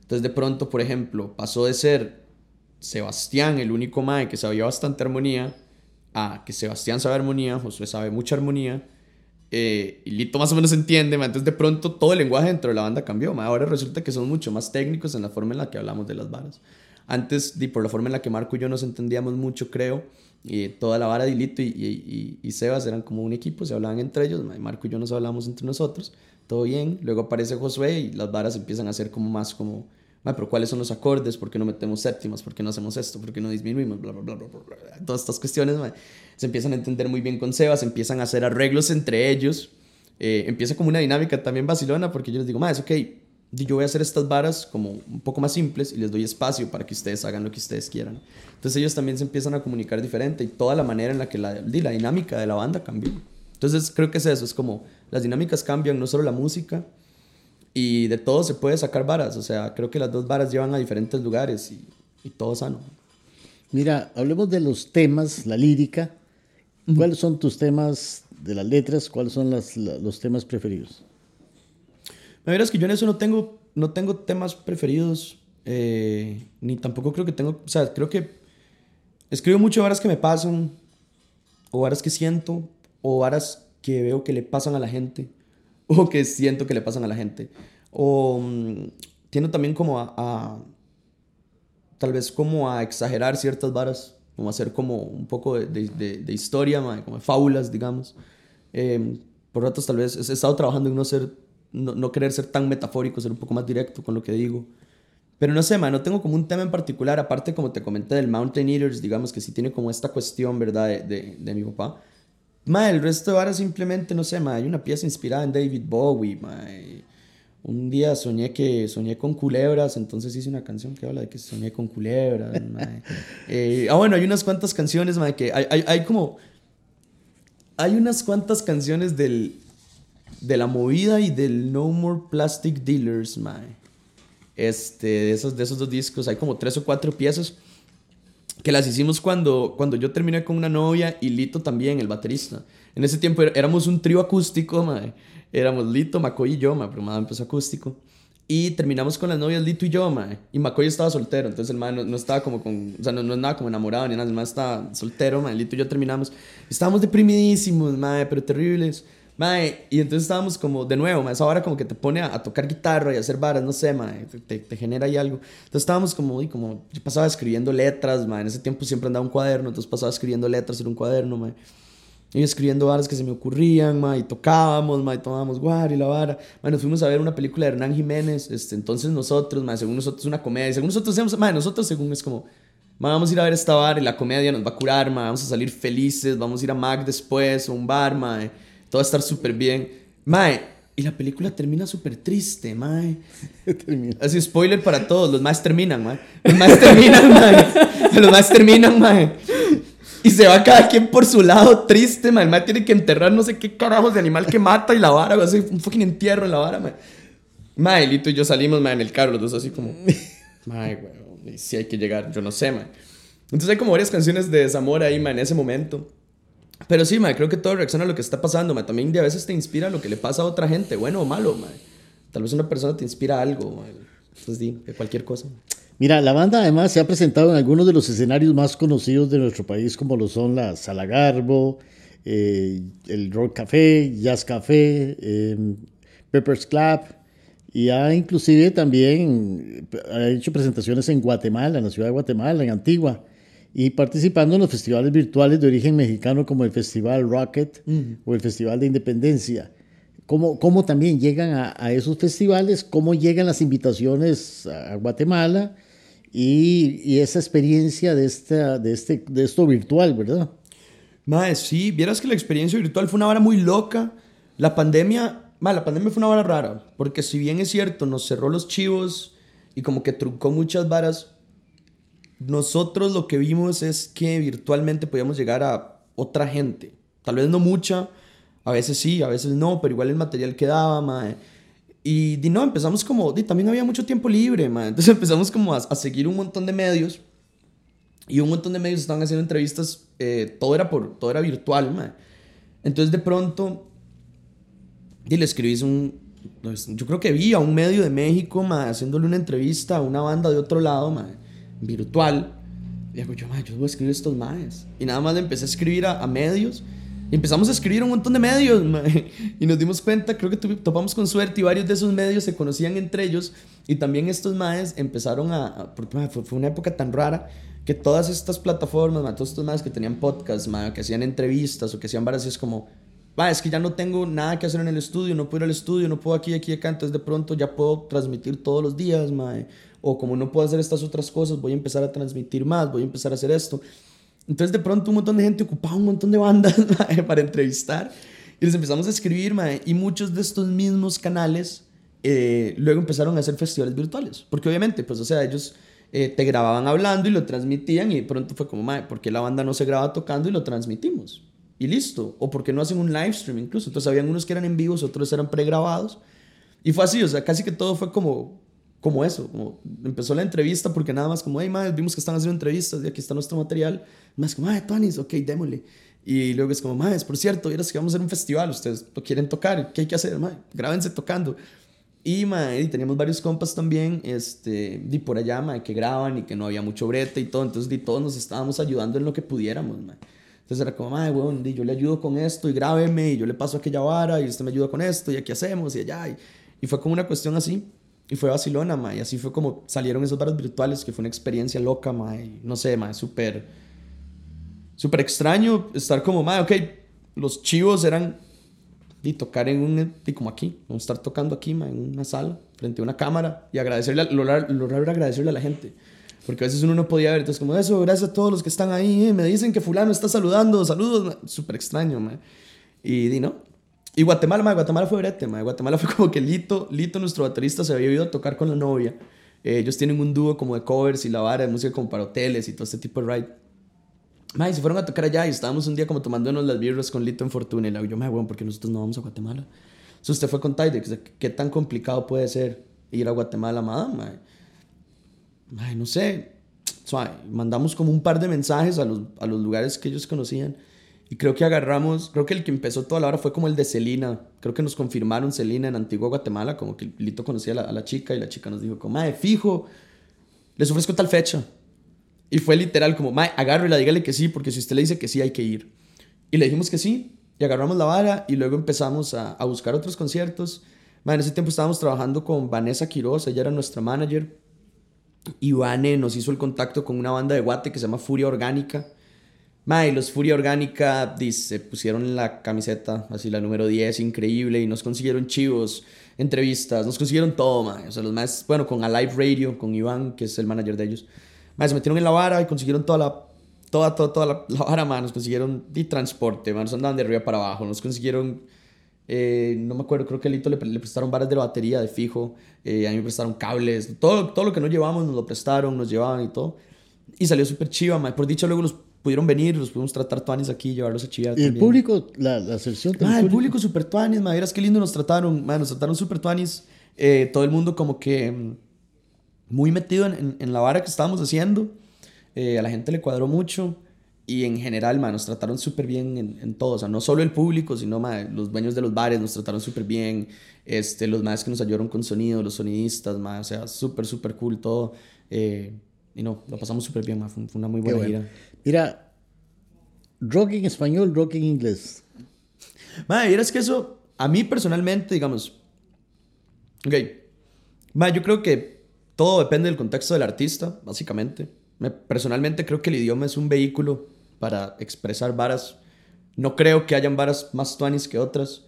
Entonces de pronto, por ejemplo, pasó de ser Sebastián el único mae que sabía bastante armonía, a que Sebastián sabe armonía, Josué sabe mucha armonía, eh, y Lito más o menos entiende, entonces de pronto todo el lenguaje dentro de la banda cambió, ahora resulta que son mucho más técnicos en la forma en la que hablamos de las varas. Antes, por la forma en la que Marco y yo nos entendíamos mucho, creo, y toda la vara de Lito y, y, y, Sebas eran como un equipo, se hablaban entre ellos, Marco y yo nos hablamos entre nosotros, todo bien. Luego aparece Josué y las varas empiezan a ser como más como, pero ¿cuáles son los acordes? ¿Por qué no metemos séptimas? ¿Por qué no hacemos esto? ¿Por qué no disminuimos? Bla, bla, bla, bla, bla. Todas estas cuestiones se empiezan a entender muy bien con Sebas, empiezan a hacer arreglos entre ellos. Eh, empieza como una dinámica también vacilona porque yo les digo, más, ok, yo voy a hacer estas varas como un poco más simples y les doy espacio para que ustedes hagan lo que ustedes quieran. Entonces ellos también se empiezan a comunicar diferente y toda la manera en la que la, la dinámica de la banda cambió. Entonces creo que es eso, es como las dinámicas cambian, no solo la música, y de todo se puede sacar varas, o sea, creo que las dos varas llevan a diferentes lugares y, y todo sano. Mira, hablemos de los temas, la lírica. ¿Cuáles son tus temas de las letras? ¿Cuáles son las, los temas preferidos? La verdad es que yo en eso no tengo, no tengo temas preferidos, eh, ni tampoco creo que tengo, o sea, creo que escribo mucho varas que me pasan, o varas que siento, o varas que veo que le pasan a la gente, o que siento que le pasan a la gente. O um, tiendo también como a, tal vez como a exagerar ciertas varas, como hacer como un poco de, de, de historia, como de fábulas, digamos. Eh, por ratos tal vez he estado trabajando en no ser no, querer ser tan metafórico, ser un poco más directo con lo que digo. Pero no sé, man, no tengo como un tema en particular, aparte como te comenté del Mountain Eaters, digamos que sí tiene como esta cuestión, ¿verdad? De, de, mi papá. Ma, el resto de ahora simplemente, no sé, ma, hay una pieza inspirada en David Bowie, ma. Un día soñé que soñé con culebras, entonces hice una canción que habla de que soñé con culebras. Eh, ah, bueno, hay unas cuantas canciones, ma, que hay, hay, hay como... Hay unas cuantas canciones del, de la movida y del No More Plastic Dealers, mae. Este, de esos, de esos dos discos, hay como tres o cuatro piezas que las hicimos cuando, cuando yo terminé con una novia y Lito también, el baterista. En ese tiempo éramos un trío acústico, mae. Éramos Lito, McCoy y yo, mae, pero mae empezó acústico. Y terminamos con las novias Lito y yo, mae. Y McCoy estaba soltero, entonces el mae no, estaba como con... O sea, no, no andaba como enamorado ni nada, el mae estaba soltero, mae. Lito y yo terminamos. Estábamos deprimidísimos, mae, pero terribles. Mae, y entonces estábamos como, de nuevo, mae, esa hora como que te pone a, tocar guitarra y a hacer varas, no sé, mae, te, te, genera ahí algo. Entonces estábamos como, y como, yo pasaba escribiendo letras, mae, en ese tiempo siempre andaba un cuaderno, entonces pasaba escribiendo letras en un cuaderno, mae. Y escribiendo varas que se me ocurrían, mae, y tocábamos, mae, tomábamos guar y la vara. Mae, nos fuimos a ver una película de Hernán Jiménez, este, entonces nosotros, mae, según nosotros una comedia, según nosotros decíamos, mae, nosotros según es como, mae, vamos a ir a ver esta bar y la comedia nos va a curar, mae, vamos a salir felices, vamos a ir a Mac después, o un bar, mae todo va a estar súper bien. Mae, y la película termina súper triste, mae. Así, spoiler para todos, los más terminan, mae. Los más terminan, mae. Los más terminan, mae. Y se va cada quien por su lado triste, mae. El mae tiene que enterrar no sé qué carajos de animal que mata y la vara, así, un fucking entierro en la vara, mae. Mae, Lito y yo salimos, mae, en el carro, los dos así como... Mae, güey, si hay que llegar, yo no sé, mae. Entonces hay como varias canciones de desamor ahí, mae, en ese momento. Pero sí, mae, creo que todo reacciona a lo que está pasando, mae. También de a veces te inspira lo que le pasa a otra gente, bueno o malo. Tal vez una persona te inspira algo. Entonces, di, de cualquier cosa. Mira, la banda además se ha presentado en algunos de los escenarios más conocidos de nuestro país, como lo son la Sala Garbo, eh, el Rock Café, Jazz Café, em, Pepper's Club, y ha inclusive también ha hecho presentaciones en Guatemala, en la ciudad de Guatemala, en Antigua y participando en los festivales virtuales de origen mexicano como el Festival Rocket o el Festival de Independencia. ¿Cómo, cómo también llegan a, esos festivales? ¿Cómo llegan las invitaciones a Guatemala? Y, y esa experiencia de, esta, de, este, de esto virtual, ¿verdad? Mae, sí, vieras que la experiencia virtual fue una vara muy loca. La pandemia, mae, la pandemia fue una vara rara, porque si bien es cierto, nos cerró los chivos y como que truncó muchas varas, nosotros lo que vimos es que virtualmente podíamos llegar a otra gente. Tal vez no mucha, a veces sí, a veces no, pero igual el material quedaba, mae. Y, no, empezamos como, también había mucho tiempo libre, mae. Entonces empezamos como a, seguir un montón de medios. Y un montón de medios estaban haciendo entrevistas, eh, todo, era por, todo era virtual, mae. Entonces de pronto, y le escribís un, pues, yo creo que vi a un medio de México, mae, haciéndole una entrevista a una banda de otro lado, mae virtual. Y digo yo, yo voy a escribir estos maes. Y nada más le empecé a escribir a, medios. Y empezamos a escribir un montón de medios, y nos dimos cuenta, creo que topamos con suerte y varios de esos medios se conocían entre ellos y también estos maes empezaron a, fue, una época tan rara que todas estas plataformas, todos estos maes que tenían podcasts, que hacían entrevistas o que hacían varias, es como, es que ya no tengo nada que hacer en el estudio, no puedo ir al estudio, no puedo aquí, aquí, acá, entonces de pronto ya puedo transmitir todos los días, mae. O como no puedo hacer estas otras cosas, voy a empezar a transmitir más, voy a empezar a hacer esto. Entonces de pronto un montón de gente ocupaba un montón de bandas para entrevistar y les empezamos a escribir, y muchos de estos mismos canales eh, luego empezaron a hacer festivales virtuales, porque obviamente, pues, o sea, ellos eh, te grababan hablando y lo transmitían y de pronto fue como, mae, ¿por qué la banda no se graba tocando y lo transmitimos? Y listo, o porque no hacen un live stream incluso, entonces habían unos que eran en vivos, otros eran pregrabados y fue así, o sea, casi que todo fue como como eso, empezó la entrevista porque nada más como, hey, madre, vimos que están haciendo entrevistas y aquí está nuestro material. Más como, madre, Tonis, ok, démosle. Y luego es como, madre, por cierto, vieras que vamos a hacer un festival, ustedes lo quieren tocar, ¿qué hay que hacer? Madre, grábense tocando. Y, madre, y teníamos varios compas también, este, y por allá, madre, que graban y que no había mucho brete y todo, entonces y todos nos estábamos ayudando en lo que pudiéramos, madre. Entonces era como, madre, weón, yo le ayudo con esto y grábeme y yo le paso aquella vara y usted me ayuda con esto y aquí hacemos y allá. Y, y fue como una cuestión así. Y fue Barcelona, ma, y así fue como salieron esos bares virtuales, que fue una experiencia loca, ma, y no sé, ma, súper, súper extraño estar como, ma, ok, los chivos eran y tocar en un, y como aquí, vamos a estar tocando aquí, ma, en una sala, frente a una cámara, y agradecerle, lo, lo raro era agradecerle a la gente. Porque a veces uno no podía ver, entonces como eso, gracias a todos los que están ahí, eh, me dicen que fulano está saludando, saludos, súper extraño, ma. Y, y no, y Guatemala, ma, Guatemala fue brete, ma. Guatemala fue como que Lito, Lito, nuestro baterista, se había ido a tocar con la novia. Eh, ellos tienen un dúo como de covers y la vara de música como para hoteles y todo este tipo de ride. Ma, y se fueron a tocar allá y estábamos un día como tomándonos las birras con Lito en Fortuna. Y le digo yo, ma, bueno, porque nosotros no vamos a Guatemala? Entonces usted fue con Tidex, ¿qué tan complicado puede ser ir a Guatemala, ma? No sé. mandamos como un par de mensajes a los, a los lugares que ellos conocían. Y creo que agarramos, creo que el que empezó toda la hora fue como el de Celina. Creo que nos confirmaron Celina en Antigua Guatemala, como que Lito conocía a la, chica y la chica nos dijo como, mae, fijo, les ofrezco tal fecha. Y fue literal como, mae, agárrela, dígale que sí, porque si usted le dice que sí, hay que ir. Y le dijimos que sí, y agarramos la vara y luego empezamos a, a buscar otros conciertos. En ese tiempo estábamos trabajando con Vanessa Quiroz, ella era nuestra manager. Y Vane nos hizo el contacto con una banda de Guate que se llama Furia Orgánica Mae, los Furia Orgánica dice, pusieron la camiseta, así la número 10, increíble, y nos consiguieron chivos, entrevistas, nos consiguieron todo, mae. O sea, los más, bueno, con Alive Radio, con Iván, que es el manager de ellos. Mae, se metieron en la vara y consiguieron toda la, toda, toda, toda la, vara, mae. Nos consiguieron de transporte, mae. Nos andaban de arriba para abajo, nos consiguieron, eh, no me acuerdo, creo que a Lito le, prestaron varas de la batería de fijo, eh, a mí me prestaron cables, todo, todo lo que no llevamos nos lo prestaron, nos llevaban y todo. Y salió súper chiva, mae. Por dicho, luego los pudieron venir, los pudimos tratar tuanis aquí, llevarlos a chillar. ¿Y el público, la, la sección Ah, el público super tuanis, madre, qué lindo nos trataron, nos trataron super tuanis. Eh, todo el mundo como que mm, muy metido en, en, la vara que estábamos haciendo. Eh, a la gente le cuadró mucho. Y en general, man, nos trataron súper bien en, en, todo. O sea, no solo el público, sino man, los dueños de los bares nos trataron súper bien. Este, los más que nos ayudaron con sonido, los sonidistas, man, o sea, súper, súper cool todo. Eh, y no, lo pasamos súper bien, man. Fue, una muy buena gira. Mira, rock en español, rock en inglés. Madre, es que eso, a mí personalmente, digamos, ok, madre, yo creo que todo depende del contexto del artista, básicamente. Me, personalmente creo que el idioma es un vehículo para expresar varas. No creo que hayan varas más tuanis que otras.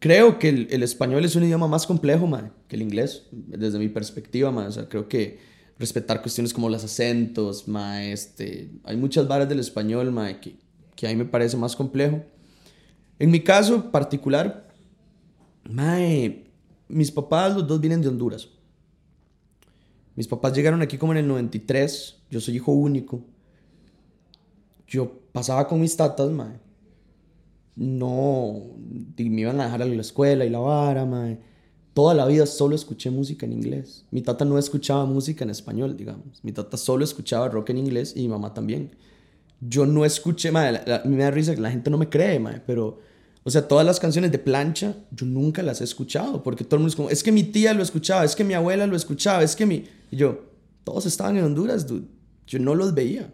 Creo que el, español es un idioma más complejo, madre, que el inglés, desde mi perspectiva, madre. O sea, creo que respetar cuestiones como los acentos, ma, este, hay muchas varas del español, ma, que, que a mí me parece más complejo. En mi caso particular, ma, mis papás, los dos vienen de Honduras. Mis papás llegaron aquí como en el 93, yo soy hijo único. Yo pasaba con mis tatas, ma. No, me iban a dejar a la escuela y la vara, ma toda la vida solo escuché música en inglés. Mi tata no escuchaba música en español, digamos. Mi tata solo escuchaba rock en inglés y mi mamá también. Yo no escuché, madre, me da risa que la gente no me cree, madre, pero, o sea, todas las canciones de plancha, yo nunca las he escuchado, porque todo el mundo es como, es que mi tía lo escuchaba, es que mi abuela lo escuchaba, es que mi... Y yo, todos estaban en Honduras, dude. Yo no los veía.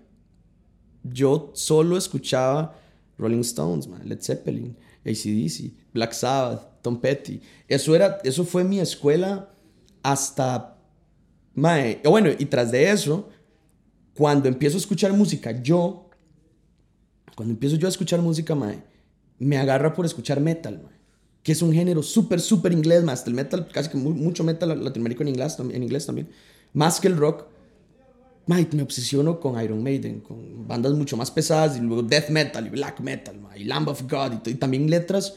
Yo solo escuchaba Rolling Stones, man, Led Zeppelin, ACDC, Black Sabbath, Tom Petty. Eso, era, eso fue mi escuela hasta... Mae, bueno, y tras de eso, cuando empiezo a escuchar música, yo, cuando empiezo yo a escuchar música, mae, me agarra por escuchar metal, que es un género súper, súper inglés, más el metal, casi que mucho metal latinoamericano en inglés, en inglés también, más que el rock. Mae, me obsesiono con Iron Maiden, con bandas mucho más pesadas, y luego death metal y black metal, mae, y Lamb of God, y, y también letras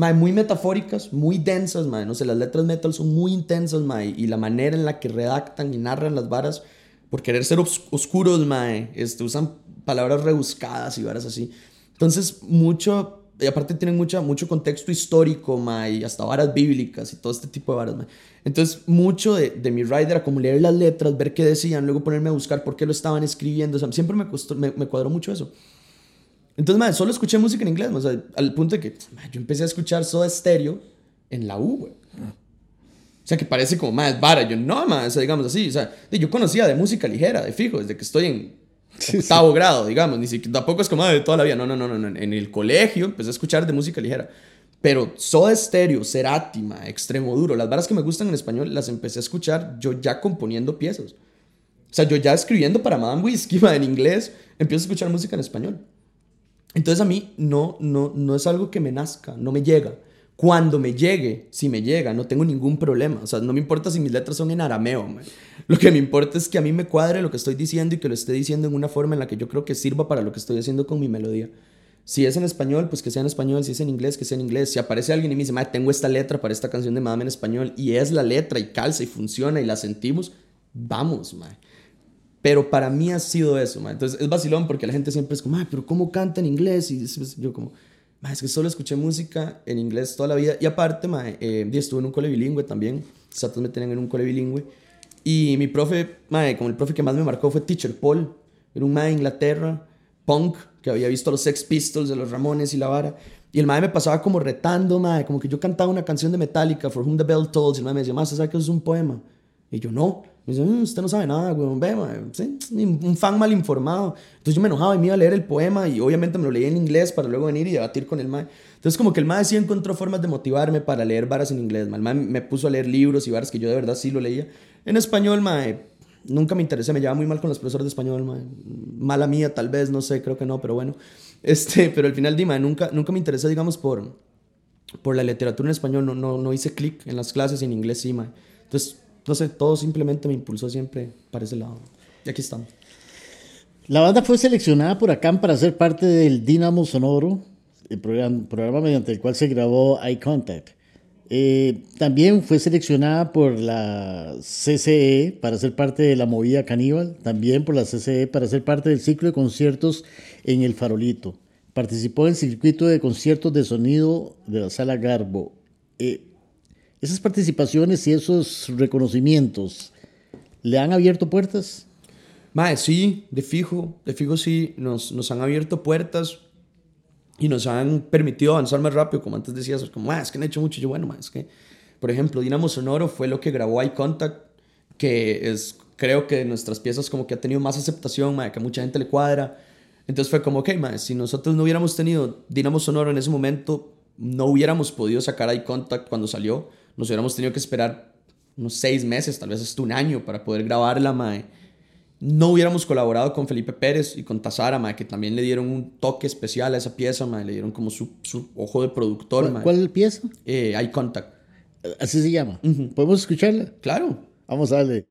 Mae, muy metafóricas, muy densas, mae. No sé, las letras metal son muy intensas, mae. Y la manera en la que redactan y narran las varas, por querer ser oscuros, mae, este, usan palabras rebuscadas y varas así. Entonces, mucho, y aparte tienen mucha, mucho contexto histórico, mae, y hasta varas bíblicas y todo este tipo de varas, mae. Entonces, mucho de, de mi rider era como leer las letras, ver qué decían, luego ponerme a buscar por qué lo estaban escribiendo. O sea, siempre me, costó, me, me cuadró mucho eso. Entonces, madre, solo escuché música en inglés, o sea, al punto de que yo empecé a escuchar Soda Stereo en la U, güey. O sea, que parece como más vara. Yo, no, más, o sea, digamos así. O sea, yo conocía de música ligera, de fijo, desde que estoy en octavo grado, digamos. Ni siquiera, tampoco es como de toda la vida. No, no, no, no. En el colegio empecé a escuchar de música ligera. Pero Soda Stereo, Cerati, Extremo Duro, las varas que me gustan en español, las empecé a escuchar yo ya componiendo piezas. O sea, yo ya escribiendo para Madame Whiskey, en inglés, empiezo a escuchar música en español. Entonces a mí no, no, no es algo que me nazca, no me llega. Cuando me llegue, si me llega, no tengo ningún problema. O sea, no me importa si mis letras son en arameo. Lo que me importa es que a mí me cuadre lo que estoy diciendo y que lo esté diciendo en una forma en la que yo creo que sirva para lo que estoy haciendo con mi melodía. Si es en español, pues que sea en español. Si es en inglés, que sea en inglés. Si aparece alguien y me dice, tengo esta letra para esta canción de Madame en español y es la letra y calza y funciona y la sentimos, vamos, madre. Pero para mí ha sido eso, Entonces es vacilón porque la gente siempre es como, pero ¿cómo canta en inglés? Y yo como, es que solo escuché música en inglés toda la vida. Y aparte, eh, estuve en un cole bilingüe también. Satos me tenían en un cole bilingüe. Y mi profe, como el profe que más me marcó fue Teacher Paul. Era un mae de Inglaterra, punk, que había visto los Sex Pistols de los Ramones y la vara. Y el mae me pasaba como retando, mae, como que yo cantaba una canción de Metallica, For Whom the Bell Tolls. Y el mae me decía, más, ¿sabes que es un poema? Y yo, no. Me dice, mm, usted no sabe nada, güey, ve, ¿sí? un fan mal informado. Entonces yo me enojaba y me iba a leer el poema y obviamente me lo leí en inglés para luego venir y debatir con el mae. Entonces como que el mae sí encontró formas de motivarme para leer varas en inglés. El mae me puso a leer libros y varas que yo de verdad sí lo leía. En español, mae, nunca me interesé, me llevaba muy mal con los profesores de español, mae. Mala mía, tal vez, no sé, creo que no, pero bueno. Este, pero al final, Dima, nunca, nunca me interesé, digamos, por, por la literatura en español. No, no, no hice clic en las clases y en inglés sí, mae. Entonces no todo simplemente me impulsó siempre para ese lado. Y aquí estamos. La banda fue seleccionada por ACAM para ser parte del Dynamo Sonoro, el programa, mediante el cual se grabó Eye Contact. Eh, también fue seleccionada por la CCE para ser parte de la movida caníbal, también por la CCE para ser parte del ciclo de conciertos en El Farolito. Participó en el circuito de conciertos de sonido de la Sala Garbo. Eh, esas participaciones y esos reconocimientos, ¿le han abierto puertas? Mae, sí, de fijo, de fijo sí, nos, nos han abierto puertas y nos han permitido avanzar más rápido, como antes decías, como, es que han hecho mucho, yo bueno, es que, por ejemplo, Dinamo Sonoro fue lo que grabó Eye Contact, que es, creo que de nuestras piezas como que ha tenido más aceptación, mae, que mucha gente le cuadra, entonces fue como, ok, mae, si nosotros no hubiéramos tenido Dinamo Sonoro en ese momento, no hubiéramos podido sacar Eye Contact cuando salió, nos hubiéramos tenido que esperar unos seis meses, tal vez hasta un año para poder grabarla, mae. No hubiéramos colaborado con Felipe Pérez y con Tazara, mae, que también le dieron un toque especial a esa pieza, mae. Le dieron como su, su ojo de productor, ¿Cuál, mae. ¿Cuál pieza? Eh, Eye Contact. Así se llama. ¿Podemos escucharla? Claro. Vamos a darle.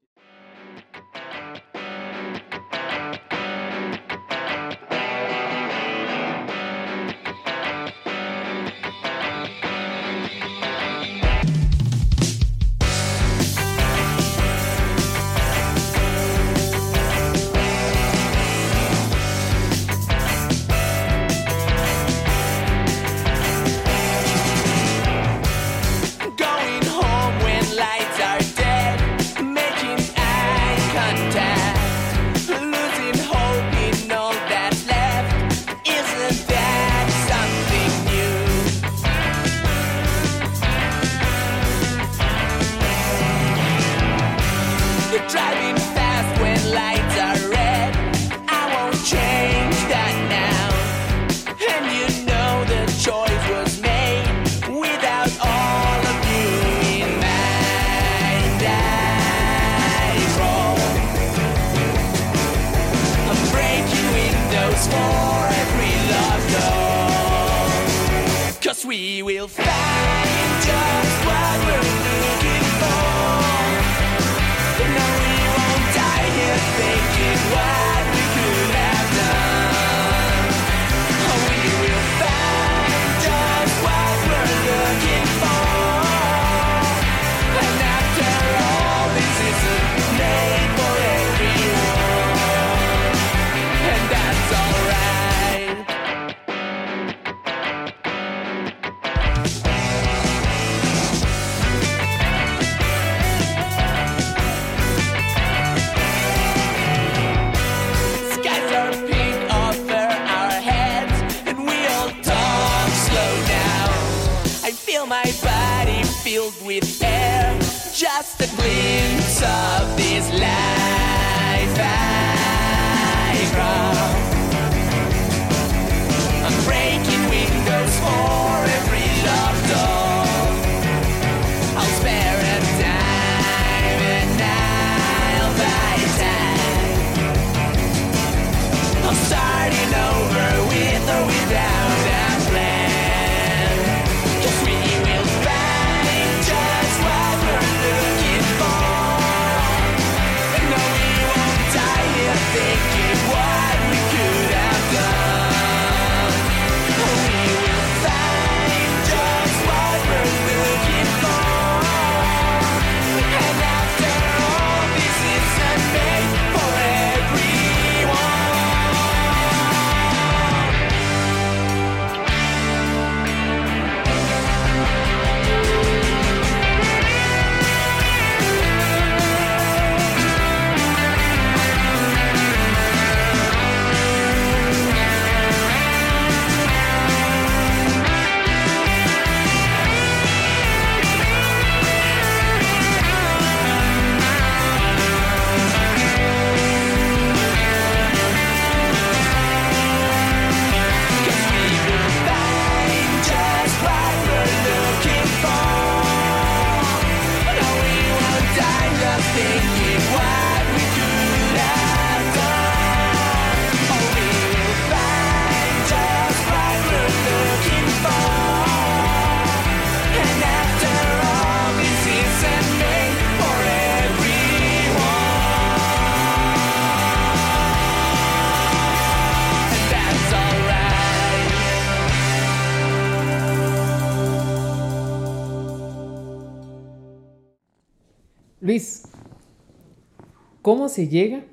¿Cómo se llega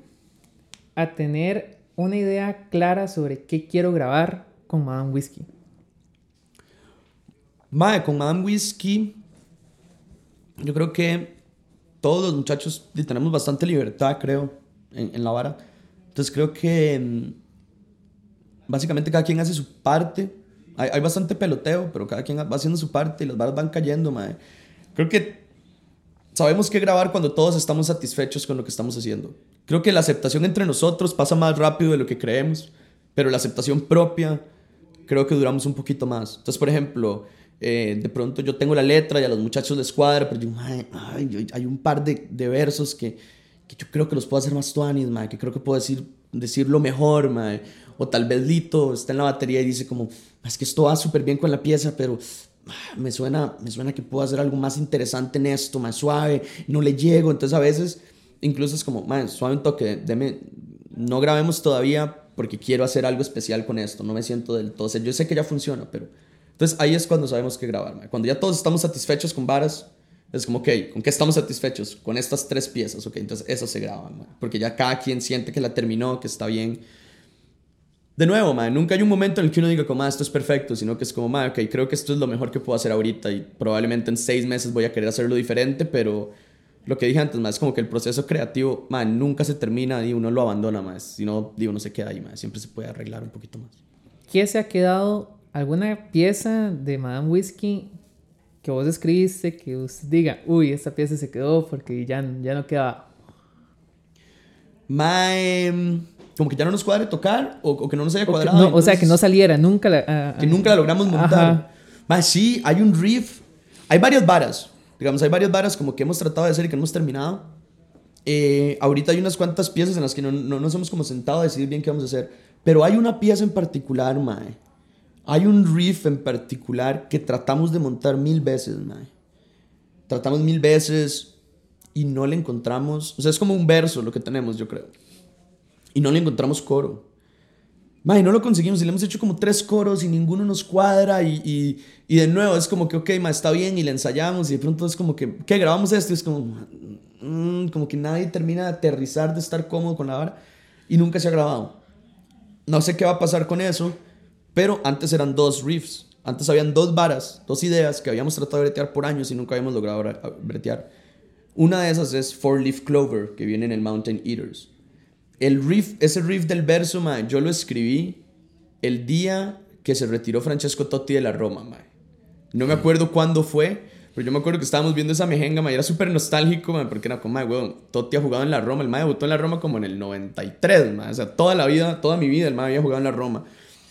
a tener una idea clara sobre qué quiero grabar con Madame Whiskey? Mae, con Madame Whiskey, yo creo que todos los muchachos tenemos bastante libertad, creo, en, en la vara. Entonces creo que mm, básicamente cada quien hace su parte. Hay, hay bastante peloteo, pero cada quien va haciendo su parte y las varas van cayendo, mae. Creo que sabemos qué grabar cuando todos estamos satisfechos con lo que estamos haciendo. Creo que la aceptación entre nosotros pasa más rápido de lo que creemos, pero la aceptación propia creo que duramos un poquito más. Entonces, por ejemplo, eh, de pronto yo tengo la letra y a los muchachos les cuadra, pero yo, "Mae, ay, yo- hay un par de, de versos que, que yo creo que los puedo hacer más tuanis, mae, que creo que puedo decir, decirlo mejor, mae. O tal vez Lito está en la batería y dice como, es que esto va súper bien con la pieza, pero me suena, me suena que puedo hacer algo más interesante en esto, más suave, no le llego. Entonces a veces incluso es como, "Mae, suave un toque, deme, no grabemos todavía porque quiero hacer algo especial con esto, no me siento del todo, o yo sé que ya funciona, pero... Entonces ahí es cuando sabemos que grabar, mae. cuando ya todos estamos satisfechos con varas, es como, ok, ¿con qué estamos satisfechos? Con estas tres piezas, ok, entonces eso se graba, mae. porque ya cada quien siente que la terminó, que está bien. De nuevo, mae, nunca hay un momento en el que uno diga como, "Ah, esto es perfecto, sino que es como, mae, ok, creo que esto es lo mejor que puedo hacer ahorita y probablemente en seis meses voy a querer hacerlo diferente, pero lo que dije antes, mae, es como que el proceso creativo, mae, nunca se termina y uno lo abandona, mae, si no, digo, uno se queda ahí, mae, siempre se puede arreglar un poquito más. ¿Qué se ha quedado? ¿Alguna pieza de Madame Whiskey que vos escribiste que usted diga, uy, esta pieza se quedó porque ya, ya no queda? Mae, como que ya no nos cuadre tocar o, o que no nos haya O, que- cuadrado. no, o sea, que no entonces- saliera nunca la... ah, que ah, nunca la logramos montar. Más sí, hay un riff. Hay varias varas. Digamos, hay varias varas como que hemos tratado de hacer y que no hemos terminado. Eh, ahorita hay unas cuantas piezas en las que no, no nos hemos como sentado a decidir bien qué vamos a hacer. Pero hay una pieza en particular, mae. Hay un riff en particular que tratamos de montar mil veces, mae. Tratamos mil veces y no le encontramos. O sea, es como un verso lo que tenemos, yo creo. Y no le encontramos coro. Mae, no lo conseguimos y le hemos hecho como tres coros y ninguno nos cuadra y, y, y de nuevo es como que, ok, ma, está bien y le ensayamos y de pronto es como que, ¿qué? Grabamos esto y es como, mm, como que nadie termina de aterrizar, de estar cómodo con la vara y nunca se ha grabado. No sé qué va a pasar con eso, pero antes eran dos riffs. Antes habían dos varas, dos ideas que habíamos tratado de bretear por años y nunca habíamos logrado bretear. Una de esas es Four Leaf Clover, que viene en el Mountain Eaters. El riff, ese riff del verso, mae, yo lo escribí el día que se retiró Francesco Totti de la Roma, mae. No me acuerdo cuándo fue, Pero yo me acuerdo que estábamos viendo esa mejenga, ma, y era súper nostálgico, ma, porque era como, ma, weón, Totti ha jugado en la Roma, el ma debutó en la Roma como en el 93, ma, o sea, toda la vida, toda mi vida el ma había jugado en la Roma.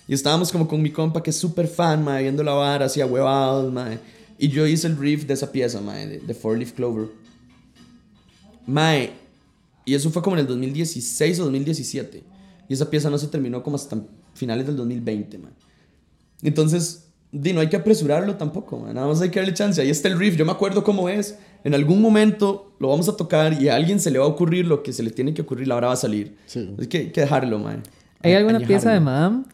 Y estábamos como con mi compa que es súper fan, ma, viendo la vara, así huevados, ma. Y yo hice el riff de esa pieza, ma, de, de Four Leaf Clover. Mae, y eso fue como en el 2016 o 2017. Y esa pieza no se terminó como hasta finales del 2020, man. Entonces, di, no hay que apresurarlo tampoco, man. Nada más hay que darle chance. Ahí está el riff. Yo me acuerdo cómo es. En algún momento lo vamos a tocar y a alguien se le va a ocurrir lo que se le tiene que ocurrir. La hora va a salir. Sí. Hay que, hay que dejarlo, man. ¿Hay alguna Añejarlo. pieza de Madame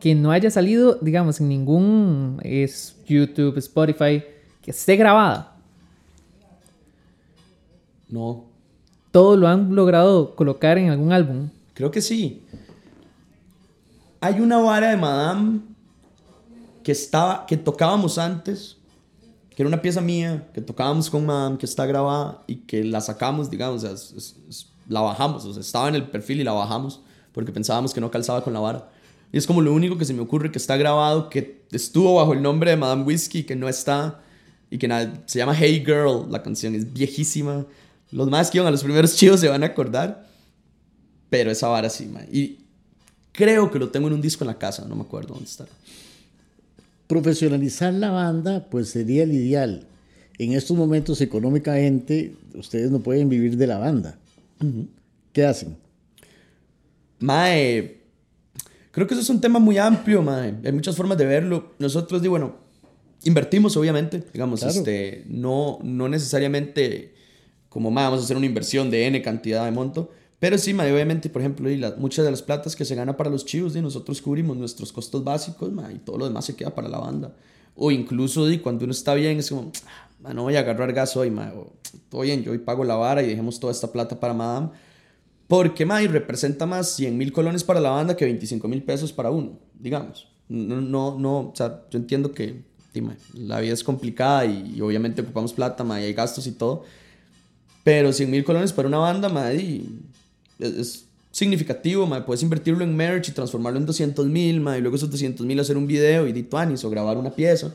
que no haya salido, digamos, en ningún es YouTube, Spotify, que esté grabada? No, Todo lo han logrado colocar en algún álbum. Creo que sí. Hay una vara de Madame que estaba, que tocábamos antes, que era una pieza mía, que tocábamos con Madame, que está grabada y que la sacamos, digamos, la bajamos, estaba en el perfil y la bajamos porque pensábamos que no calzaba con la vara. Y es como lo único que se me ocurre que está grabado, que estuvo bajo el nombre de Madame Whiskey, que no está, y que nada, se llama Hey Girl, la canción es viejísima. Los más que iban a los primeros chivos se van a acordar. Pero esa vara sí, man. Y creo que lo tengo en un disco en la casa, no me acuerdo dónde está. Profesionalizar la banda, pues sería el ideal. En estos momentos, económicamente, ustedes no pueden vivir de la banda. ¿Qué hacen? Mae, creo que eso es un tema muy amplio, mae. Hay muchas formas de verlo. Nosotros, di, bueno, invertimos, obviamente. Digamos, Claro. este, no, no necesariamente como, mae, vamos a hacer una inversión de N cantidad de monto. Pero sí, mae, obviamente, por ejemplo, y la- muchas de las platas que se gana para los chivos, di, nosotros cubrimos nuestros costos básicos, y todo lo demás se queda para la banda. O incluso, di, cuando uno está bien, es como, "Ah, mae, no voy a agarrar gas hoy, mae. O, todo bien, yo hoy pago la vara y dejemos toda esta plata para Madame. Porque, mae, representa más 100 mil colones para la banda que 25 mil pesos para uno, digamos. No, no, no, o sea, yo entiendo que la vida es complicada y, y obviamente ocupamos plata, mae, y hay gastos y todo. Pero 100 mil colones para una banda, y es, significativo, mae. Puedes invertirlo en merch y transformarlo en 200 mil, mae, y luego esos 200 mil hacer un video y di tuanis o grabar una pieza.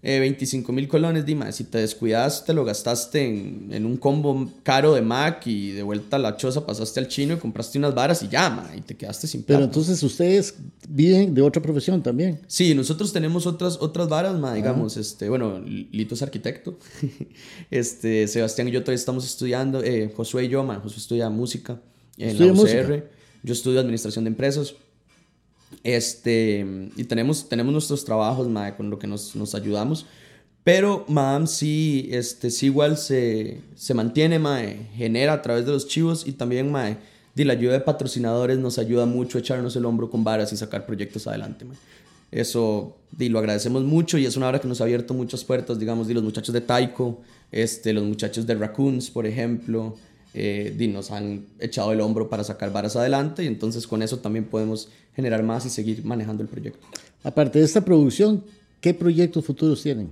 Eh, 25 mil colones, di, mae, si te descuidas, te lo gastaste en, en un combo caro de Mac y de vuelta a la choza pasaste al chino y compraste unas varas y ya, mae, y te quedaste sin plata. Pero entonces ustedes viven de otra profesión también. Sí, nosotros tenemos otras, otras varas, ma, digamos, este, bueno, Lito es arquitecto, este, Sebastián y yo todavía estamos estudiando, eh, Josué y yo, ma, Josué estudia música en ¿Estudia la UCR, música? yo estudio administración de empresas, este, y tenemos, tenemos nuestros trabajos, ma, con lo que nos, nos ayudamos, pero Madame sí, este, sí igual se, se mantiene, ma, genera a través de los chivos y también, ma, di, la ayuda de patrocinadores nos ayuda mucho a echarnos el hombro con varas y sacar proyectos adelante. Eso, di, lo agradecemos mucho y es una hora que nos ha abierto muchas puertas, digamos, di, los muchachos de Taiko, este, los muchachos de Raccoons, por ejemplo, eh, nos han echado el hombro para sacar varas adelante y entonces con eso también podemos generar más y seguir manejando el proyecto. Aparte de esta producción, ¿qué proyectos futuros tienen?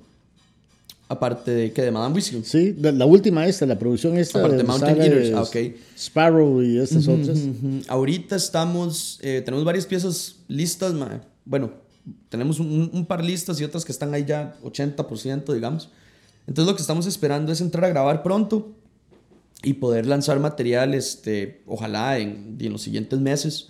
Aparte de que de Madame Whiskey. Sí, la, la última esta, la producción esta. Aparte de Mountain Eaters, ah, ok. Sparrow y estas otras. Ujú. Ahorita estamos, eh, tenemos varias piezas listas, ma. bueno, tenemos un, un par listas y otras que están ahí ya 80%, digamos. Entonces lo que estamos esperando es entrar a grabar pronto y poder lanzar material, este, ojalá en, en los siguientes meses.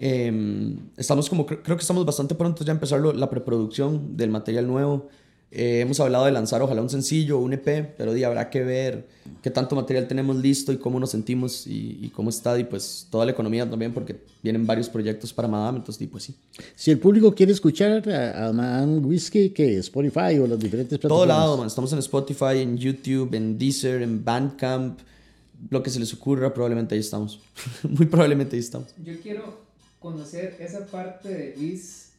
Eh, estamos como, cre- creo que estamos bastante pronto ya a empezar lo- la preproducción del material nuevo. Eh, hemos hablado de lanzar ojalá un sencillo un EP, pero di, habrá que ver qué tanto material tenemos listo y cómo nos sentimos y, y cómo está, y pues toda la economía también, porque vienen varios proyectos para Madame, entonces, di, pues sí. Si el público quiere escuchar a, a Man Whiskey, que Spotify o las diferentes Todo plataformas. lado, man. Estamos en Spotify, en YouTube, en Deezer, en Bandcamp, lo que se les ocurra, probablemente ahí estamos. Muy probablemente ahí estamos. Yo quiero conocer esa parte de Luis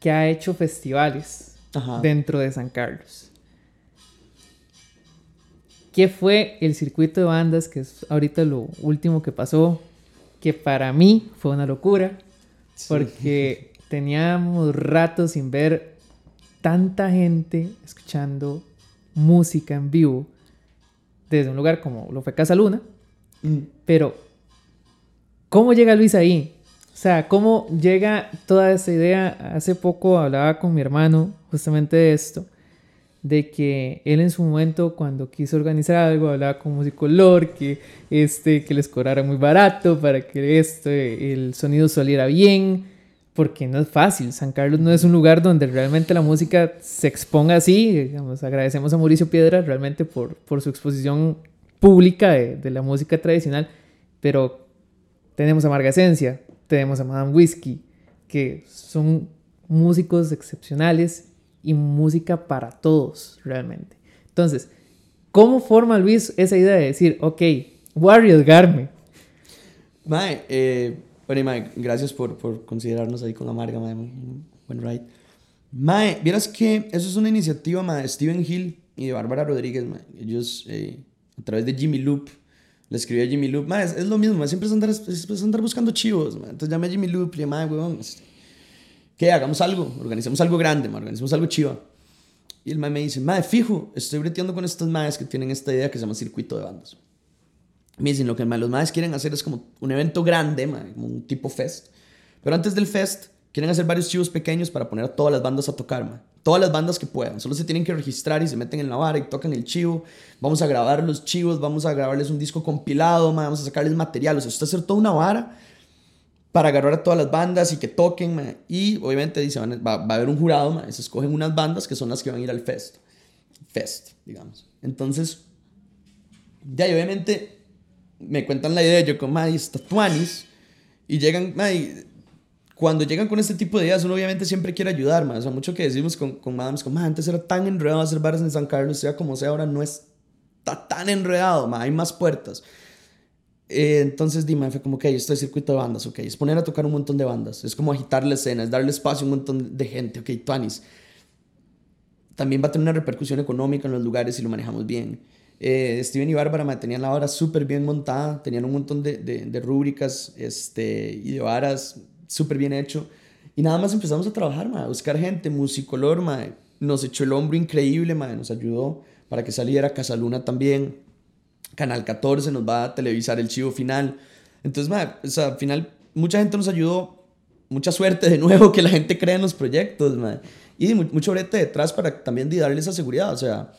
que ha hecho festivales Ajá. dentro de San Carlos. ¿Qué fue el circuito de bandas, que es ahorita lo último que pasó? Que para mí fue una locura, porque teníamos ratos sin ver tanta gente escuchando música en vivo desde un lugar como lo fue Casa Luna, Mm. pero ¿cómo llega Luis ahí? O sea, ¿cómo llega toda esa idea? Hace poco hablaba con mi hermano justamente de esto. de que él en su momento cuando quiso organizar algo hablaba con musicolor que este que les cobrara muy barato para que esto el sonido saliera bien porque no es fácil San Carlos no es un lugar donde realmente la música se exponga así digamos agradecemos a Mauricio Piedra realmente por, por su exposición pública de, de la música tradicional pero tenemos a Marga Esencia tenemos a Madame Whiskey que son músicos excepcionales y música para todos, realmente. Entonces, ¿cómo forma Luis esa idea de decir, ok, voy a arriesgarme? Mae, eh, bueno, mae, gracias por, por considerarnos ahí con Amarga, mae, buen ride. Mae, vieras que eso es una iniciativa, mae, de Steven Hill y de Bárbara Rodríguez, mae. Ellos, eh, a través de Jimmy Loop, le escribí a Jimmy Loop, mae, es, es lo mismo, mae, siempre es andar, es andar buscando chivos, mae. Entonces llamé a Jimmy Loop y le mae, weón, este, ¿qué? Hagamos algo, organicemos algo grande, ma, organicemos algo chiva. Y el mae me dice, mae, fijo, estoy breteando con estos maes que tienen esta idea que se llama circuito de bandas. Me dicen, lo que los maes quieren hacer es como un evento grande, como un tipo fest. Pero antes del fest, quieren hacer varios chivos pequeños para poner a todas las bandas a tocar. Todas las bandas que puedan. Solo se tienen que registrar y se meten en la vara y tocan el chivo. Vamos a grabar los chivos, vamos a grabarles un disco compilado, vamos a sacarles material. O sea, esto es hacer toda una vara para agarrar a todas las bandas y que toquen, y obviamente dice, va, va, a haber un jurado, se escogen unas bandas que son las que van a ir al fest, fest, digamos. Entonces, ya, y obviamente me cuentan la idea, yo como, ma, está tuanis, y llegan, ma, y cuando llegan con este tipo de ideas, uno obviamente siempre quiere ayudar, ma, o sea, mucho que decimos con, con Madams, como, antes era tan enredado hacer bares en San Carlos, sea como sea, ahora no está tan enredado, ma, hay más puertas. Eh, entonces Dima fue como, ok, esto es circuito de bandas, ok, es poner a tocar un montón de bandas, es como agitar la escena, es darle espacio a un montón de gente, ok, Tuanis. También va a tener una repercusión económica en los lugares si lo manejamos bien. Eh, Steven y Bárbara me tenían la hora súper bien montada, tenían un montón de, de, rúbricas este, y de varas súper bien hecho. Y nada más empezamos a trabajar, ma, a buscar gente, musicolor, ma, nos echó el hombro increíble, ma, nos ayudó para que saliera Casaluna también Canal 14 nos va a televisar el chivo final. Entonces, ma, o sea, al final, mucha gente nos ayudó. Mucha suerte de nuevo que la gente cree en los proyectos, ma. Y mucho brete detrás para también darle esa seguridad. O sea,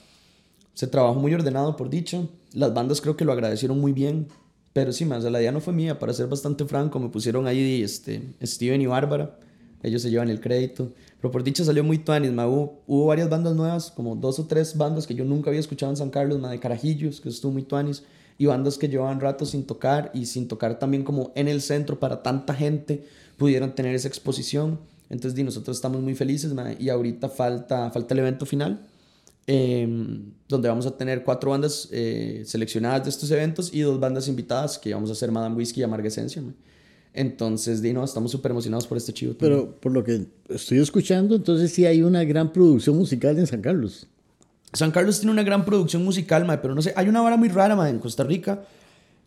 se trabajó muy ordenado, por dicho. Las bandas creo que lo agradecieron muy bien. Pero sí, ma, o sea, la idea no fue mía, para ser bastante franco. Me pusieron ahí este, Steven y Bárbara. Ellos se llevan el crédito. Pero por dicho salió muy tuanis. Hubo, varias bandas nuevas, como dos o tres bandas que yo nunca había escuchado en San Carlos, ma, de Carajillos, que estuvo muy tuanis. Y bandas que llevaban rato sin tocar y sin tocar también como en el centro para tanta gente pudieran tener esa exposición. Entonces, di, nosotros estamos muy felices, y ahorita falta, falta el evento final. Eh, donde vamos a tener cuatro bandas eh, seleccionadas de estos eventos y dos bandas invitadas que vamos a hacer Madame Whiskey y Amarga Esencia. Ma. Entonces, Dino, estamos súper emocionados por este chivo. Pero por lo que estoy escuchando, entonces sí hay una gran producción musical en San Carlos. San Carlos tiene una gran producción musical, mae, pero no sé, hay una vara muy rara, mae, en Costa Rica,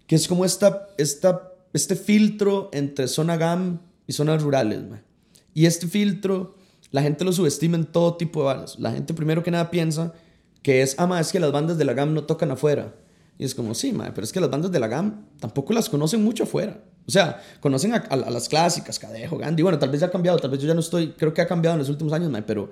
que es como esta, esta, este filtro entre zona GAM y zonas rurales, mae. Y este filtro, la gente lo subestima en todo tipo de balas. La gente primero que nada piensa que es, ah, mae, es que las bandas de la GAM no tocan afuera. Y es como, sí, mae, pero es que las bandas de la GAM tampoco las conocen mucho afuera. O sea, conocen a, las clásicas, Cadejo, Gandhi. Bueno, tal vez ya ha cambiado, tal vez yo ya no estoy, creo que ha cambiado en los últimos años, mae, pero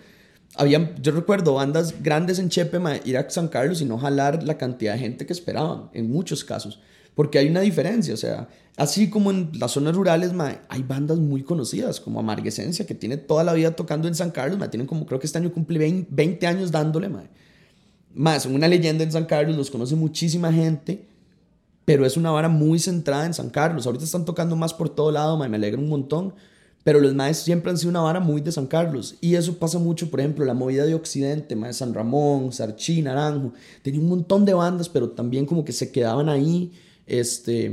había, yo recuerdo bandas grandes en Chepe, mae, ir a San Carlos y no jalar la cantidad de gente que esperaban, en muchos casos. Porque hay una diferencia, o sea, así como en las zonas rurales, mae, hay bandas muy conocidas, como Amarguesencia, que tiene toda la vida tocando en San Carlos, mae, tienen como, creo que este año cumple 20, 20 años dándole, mae. Más, una leyenda en San Carlos, los conoce muchísima gente, pero es una vara muy centrada en San Carlos. Ahorita están tocando más por todo lado, me alegra un montón, pero los maestros siempre han sido una vara muy de San Carlos. Y eso pasa mucho, por ejemplo, la movida de Occidente, más San Ramón, Sarchí, Naranjo. Tenía un montón de bandas, pero también como que se quedaban ahí. Este,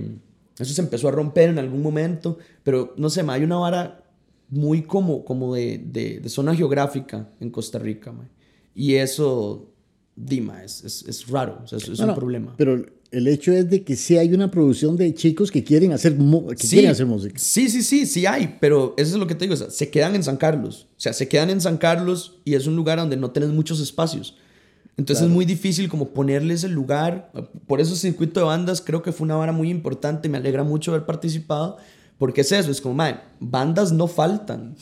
eso se empezó a romper en algún momento, pero no sé, ma, hay una vara muy como, como de, de, de zona geográfica en Costa Rica. Ma. Y eso Dima, es, es, es raro, o sea, es, es No, un no, problema. Pero el hecho es de que sí hay una producción de chicos que quieren hacer, que Sí, quieren hacer música. Sí, sí, sí, sí hay, pero eso es lo que te digo, o sea, se quedan en San Carlos, o sea, se quedan en San Carlos y es un lugar donde no tenés muchos espacios. Entonces es muy difícil como ponerles el lugar. Por eso el circuito de bandas creo que fue una vara muy importante, me alegra mucho haber participado, porque es eso, es como, mae, bandas no faltan.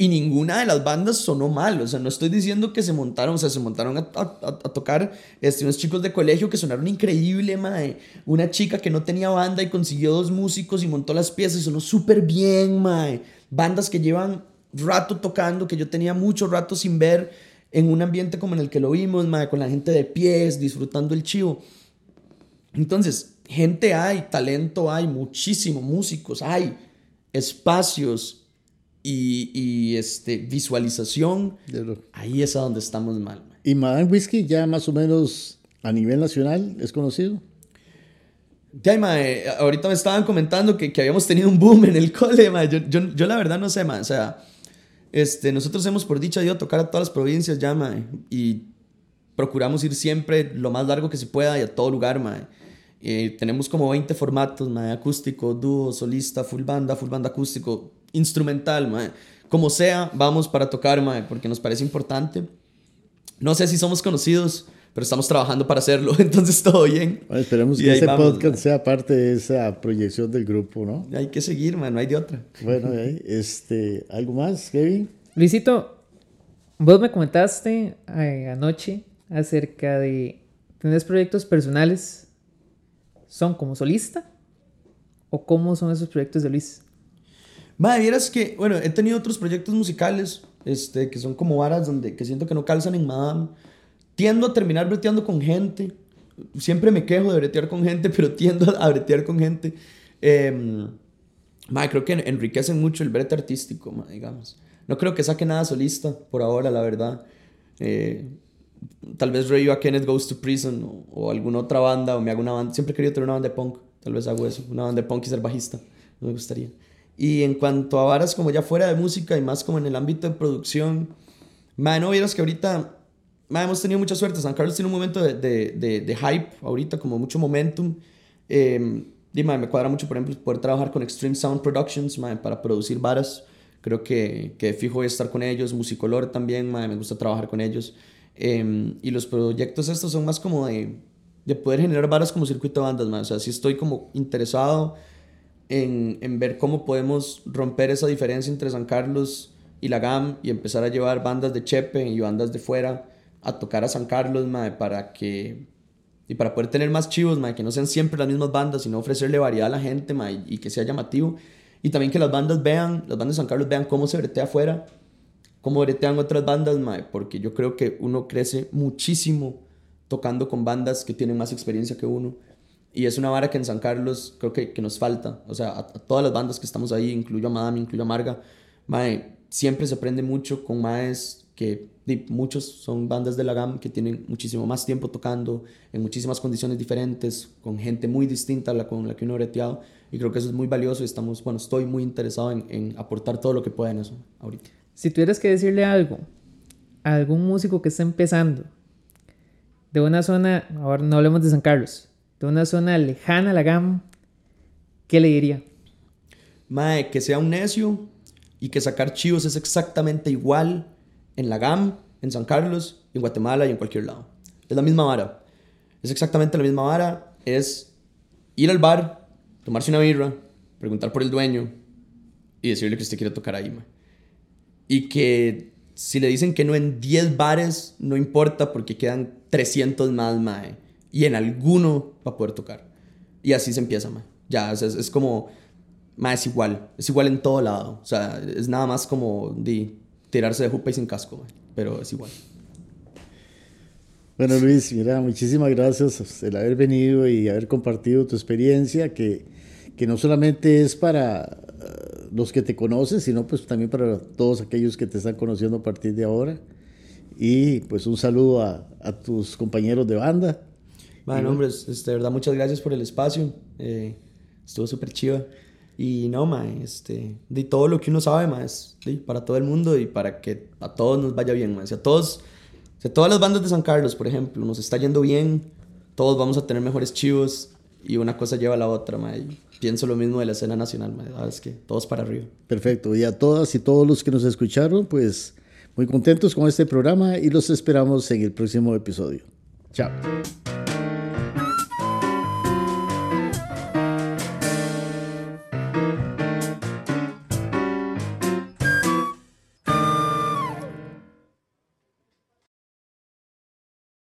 Y ninguna de las bandas sonó mal. O sea, no estoy diciendo que se montaron, o sea, se montaron a, a- a- a tocar este, unos chicos de colegio que sonaron increíble, mae. Una chica que no tenía banda y consiguió dos músicos y montó las piezas y sonó súper bien, mae. Bandas que llevan rato tocando, que yo tenía mucho rato sin ver en un ambiente como en el que lo vimos, mae, con la gente de pies, disfrutando el chivo. Entonces, gente hay, talento hay, muchísimo, músicos hay, espacios y, y, este, visualización. Ahí es a donde estamos mal. Y Madame Whiskey ya más o menos a nivel nacional es conocido. Ya, mae, ahorita me estaban comentando que, que habíamos tenido un boom en el cole, mae. Yo, yo, yo la verdad no sé, mae. O sea, este, nosotros hemos por dicha ido a tocar a todas las provincias ya. Y procuramos ir siempre lo más largo que se pueda y a todo lugar, mae. Eh, tenemos como 20 formatos, mae. Acústico, dúo, solista, full banda, full banda acústico, instrumental, mae. Como sea, vamos para tocar, mae, porque nos parece importante. No sé si somos conocidos, pero estamos trabajando para hacerlo, entonces todo bien. Bueno, esperemos Y que este vamos, podcast mae. sea parte de esa proyección del grupo, ¿no? Hay que seguir, man, no hay de otra. Bueno, este, ¿algo más, Kevin? Luisito, vos me comentaste eh, anoche acerca de ¿Tienes proyectos personales? ¿Son como solista? ¿O cómo son esos proyectos de Luis? Madre, vieras que, bueno, he tenido otros proyectos musicales, este, que son como varas donde, que siento que no calzan en Madame. Tiendo a terminar breteando con gente. Siempre me quejo de bretear con gente, pero tiendo a bretear con gente. Eh, madre, creo que enriquecen mucho el brete artístico, digamos. No creo que saque nada solista por ahora, la verdad. Eh, tal vez reviva Kenneth Goes to Prison o, o alguna otra banda, o me hago una banda. Siempre he querido tener una banda de punk. Tal vez hago eso, una banda de punk y ser bajista. Me gustaría. Y en cuanto a varas como ya fuera de música y más como en el ámbito de producción, madre, no vieras que ahorita madre, hemos tenido mucha suerte. San Carlos tiene un momento de, de, de, de hype ahorita, como mucho momentum. Eh, y madre, me cuadra mucho, por ejemplo, poder trabajar con Extreme Sound Productions para producir varas. Creo que, que fijo voy a estar con ellos. Musicolor también, me gusta trabajar con ellos. Eh, y los proyectos estos son más como de, de poder generar varas como circuito de bandas, madre. O sea, sí estoy como interesado en, en ver cómo podemos romper esa diferencia entre San Carlos y la GAM y empezar a llevar bandas de Chepe y bandas de fuera a tocar a San Carlos, mae, para que y para poder tener más chivos, mae, que no sean siempre las mismas bandas, sino ofrecerle variedad a la gente, mae, y que sea llamativo y también que las bandas vean, las bandas de San Carlos vean cómo se bretea afuera, cómo bretean otras bandas, mae, porque yo creo que uno crece muchísimo tocando con bandas que tienen más experiencia que uno. Y es una vara que en San Carlos creo que, que nos falta. O sea, a, a todas las bandas que estamos ahí, incluyo a Madame, incluyo a Marga, mae, siempre se aprende mucho con maes que muchos son bandas de la GAM que tienen muchísimo más tiempo tocando, en muchísimas condiciones diferentes, con gente muy distinta a la con la que uno ha breteado. Y creo que eso es muy valioso y estamos, bueno, estoy muy interesado en, en aportar todo lo que pueda en eso ahorita. Si tuvieras que decirle algo a algún músico que está empezando de una zona, ahora no hablemos de San Carlos, de una zona lejana a la GAM, ¿qué le diría? Mae, que sea un necio y que sacar chivos es exactamente igual en la GAM, en San Carlos, en Guatemala y en cualquier lado. Es la misma vara. Es exactamente la misma vara. Es ir al bar, tomarse una birra, preguntar por el dueño y decirle que usted quiere tocar ahí, mae. Y que si le dicen que no en 10 bares, no importa porque quedan 300 más, mae. Y en alguno va a poder tocar. Y así se empieza, mae. Ya, es, es como... Mae, es igual. Es igual en todo lado. O sea, es nada más como de tirarse de jupa y sin casco. Pero es igual. Bueno, Luis, mira, muchísimas gracias el haber venido y haber compartido tu experiencia, que, que no solamente es para uh, los que te conocen, sino pues también para todos aquellos que te están conociendo a partir de ahora. Y pues un saludo a, a tus compañeros de banda. Bueno, hombre, es, es de verdad, muchas gracias por el espacio. Eh, estuvo súper chiva. Y no, ma, este, de todo lo que uno sabe, ma, es para todo el mundo y para que a todos nos vaya bien, ma. Si a todos, si todas las bandas de San Carlos, por ejemplo, nos está yendo bien, todos vamos a tener mejores chivos y una cosa lleva a la otra, ma. Y pienso lo mismo de la escena nacional, ma. ¿verdad? Es que todos para arriba. Perfecto. Y a todas y todos los que nos escucharon, pues muy contentos con este programa y los esperamos en el próximo episodio. Chao.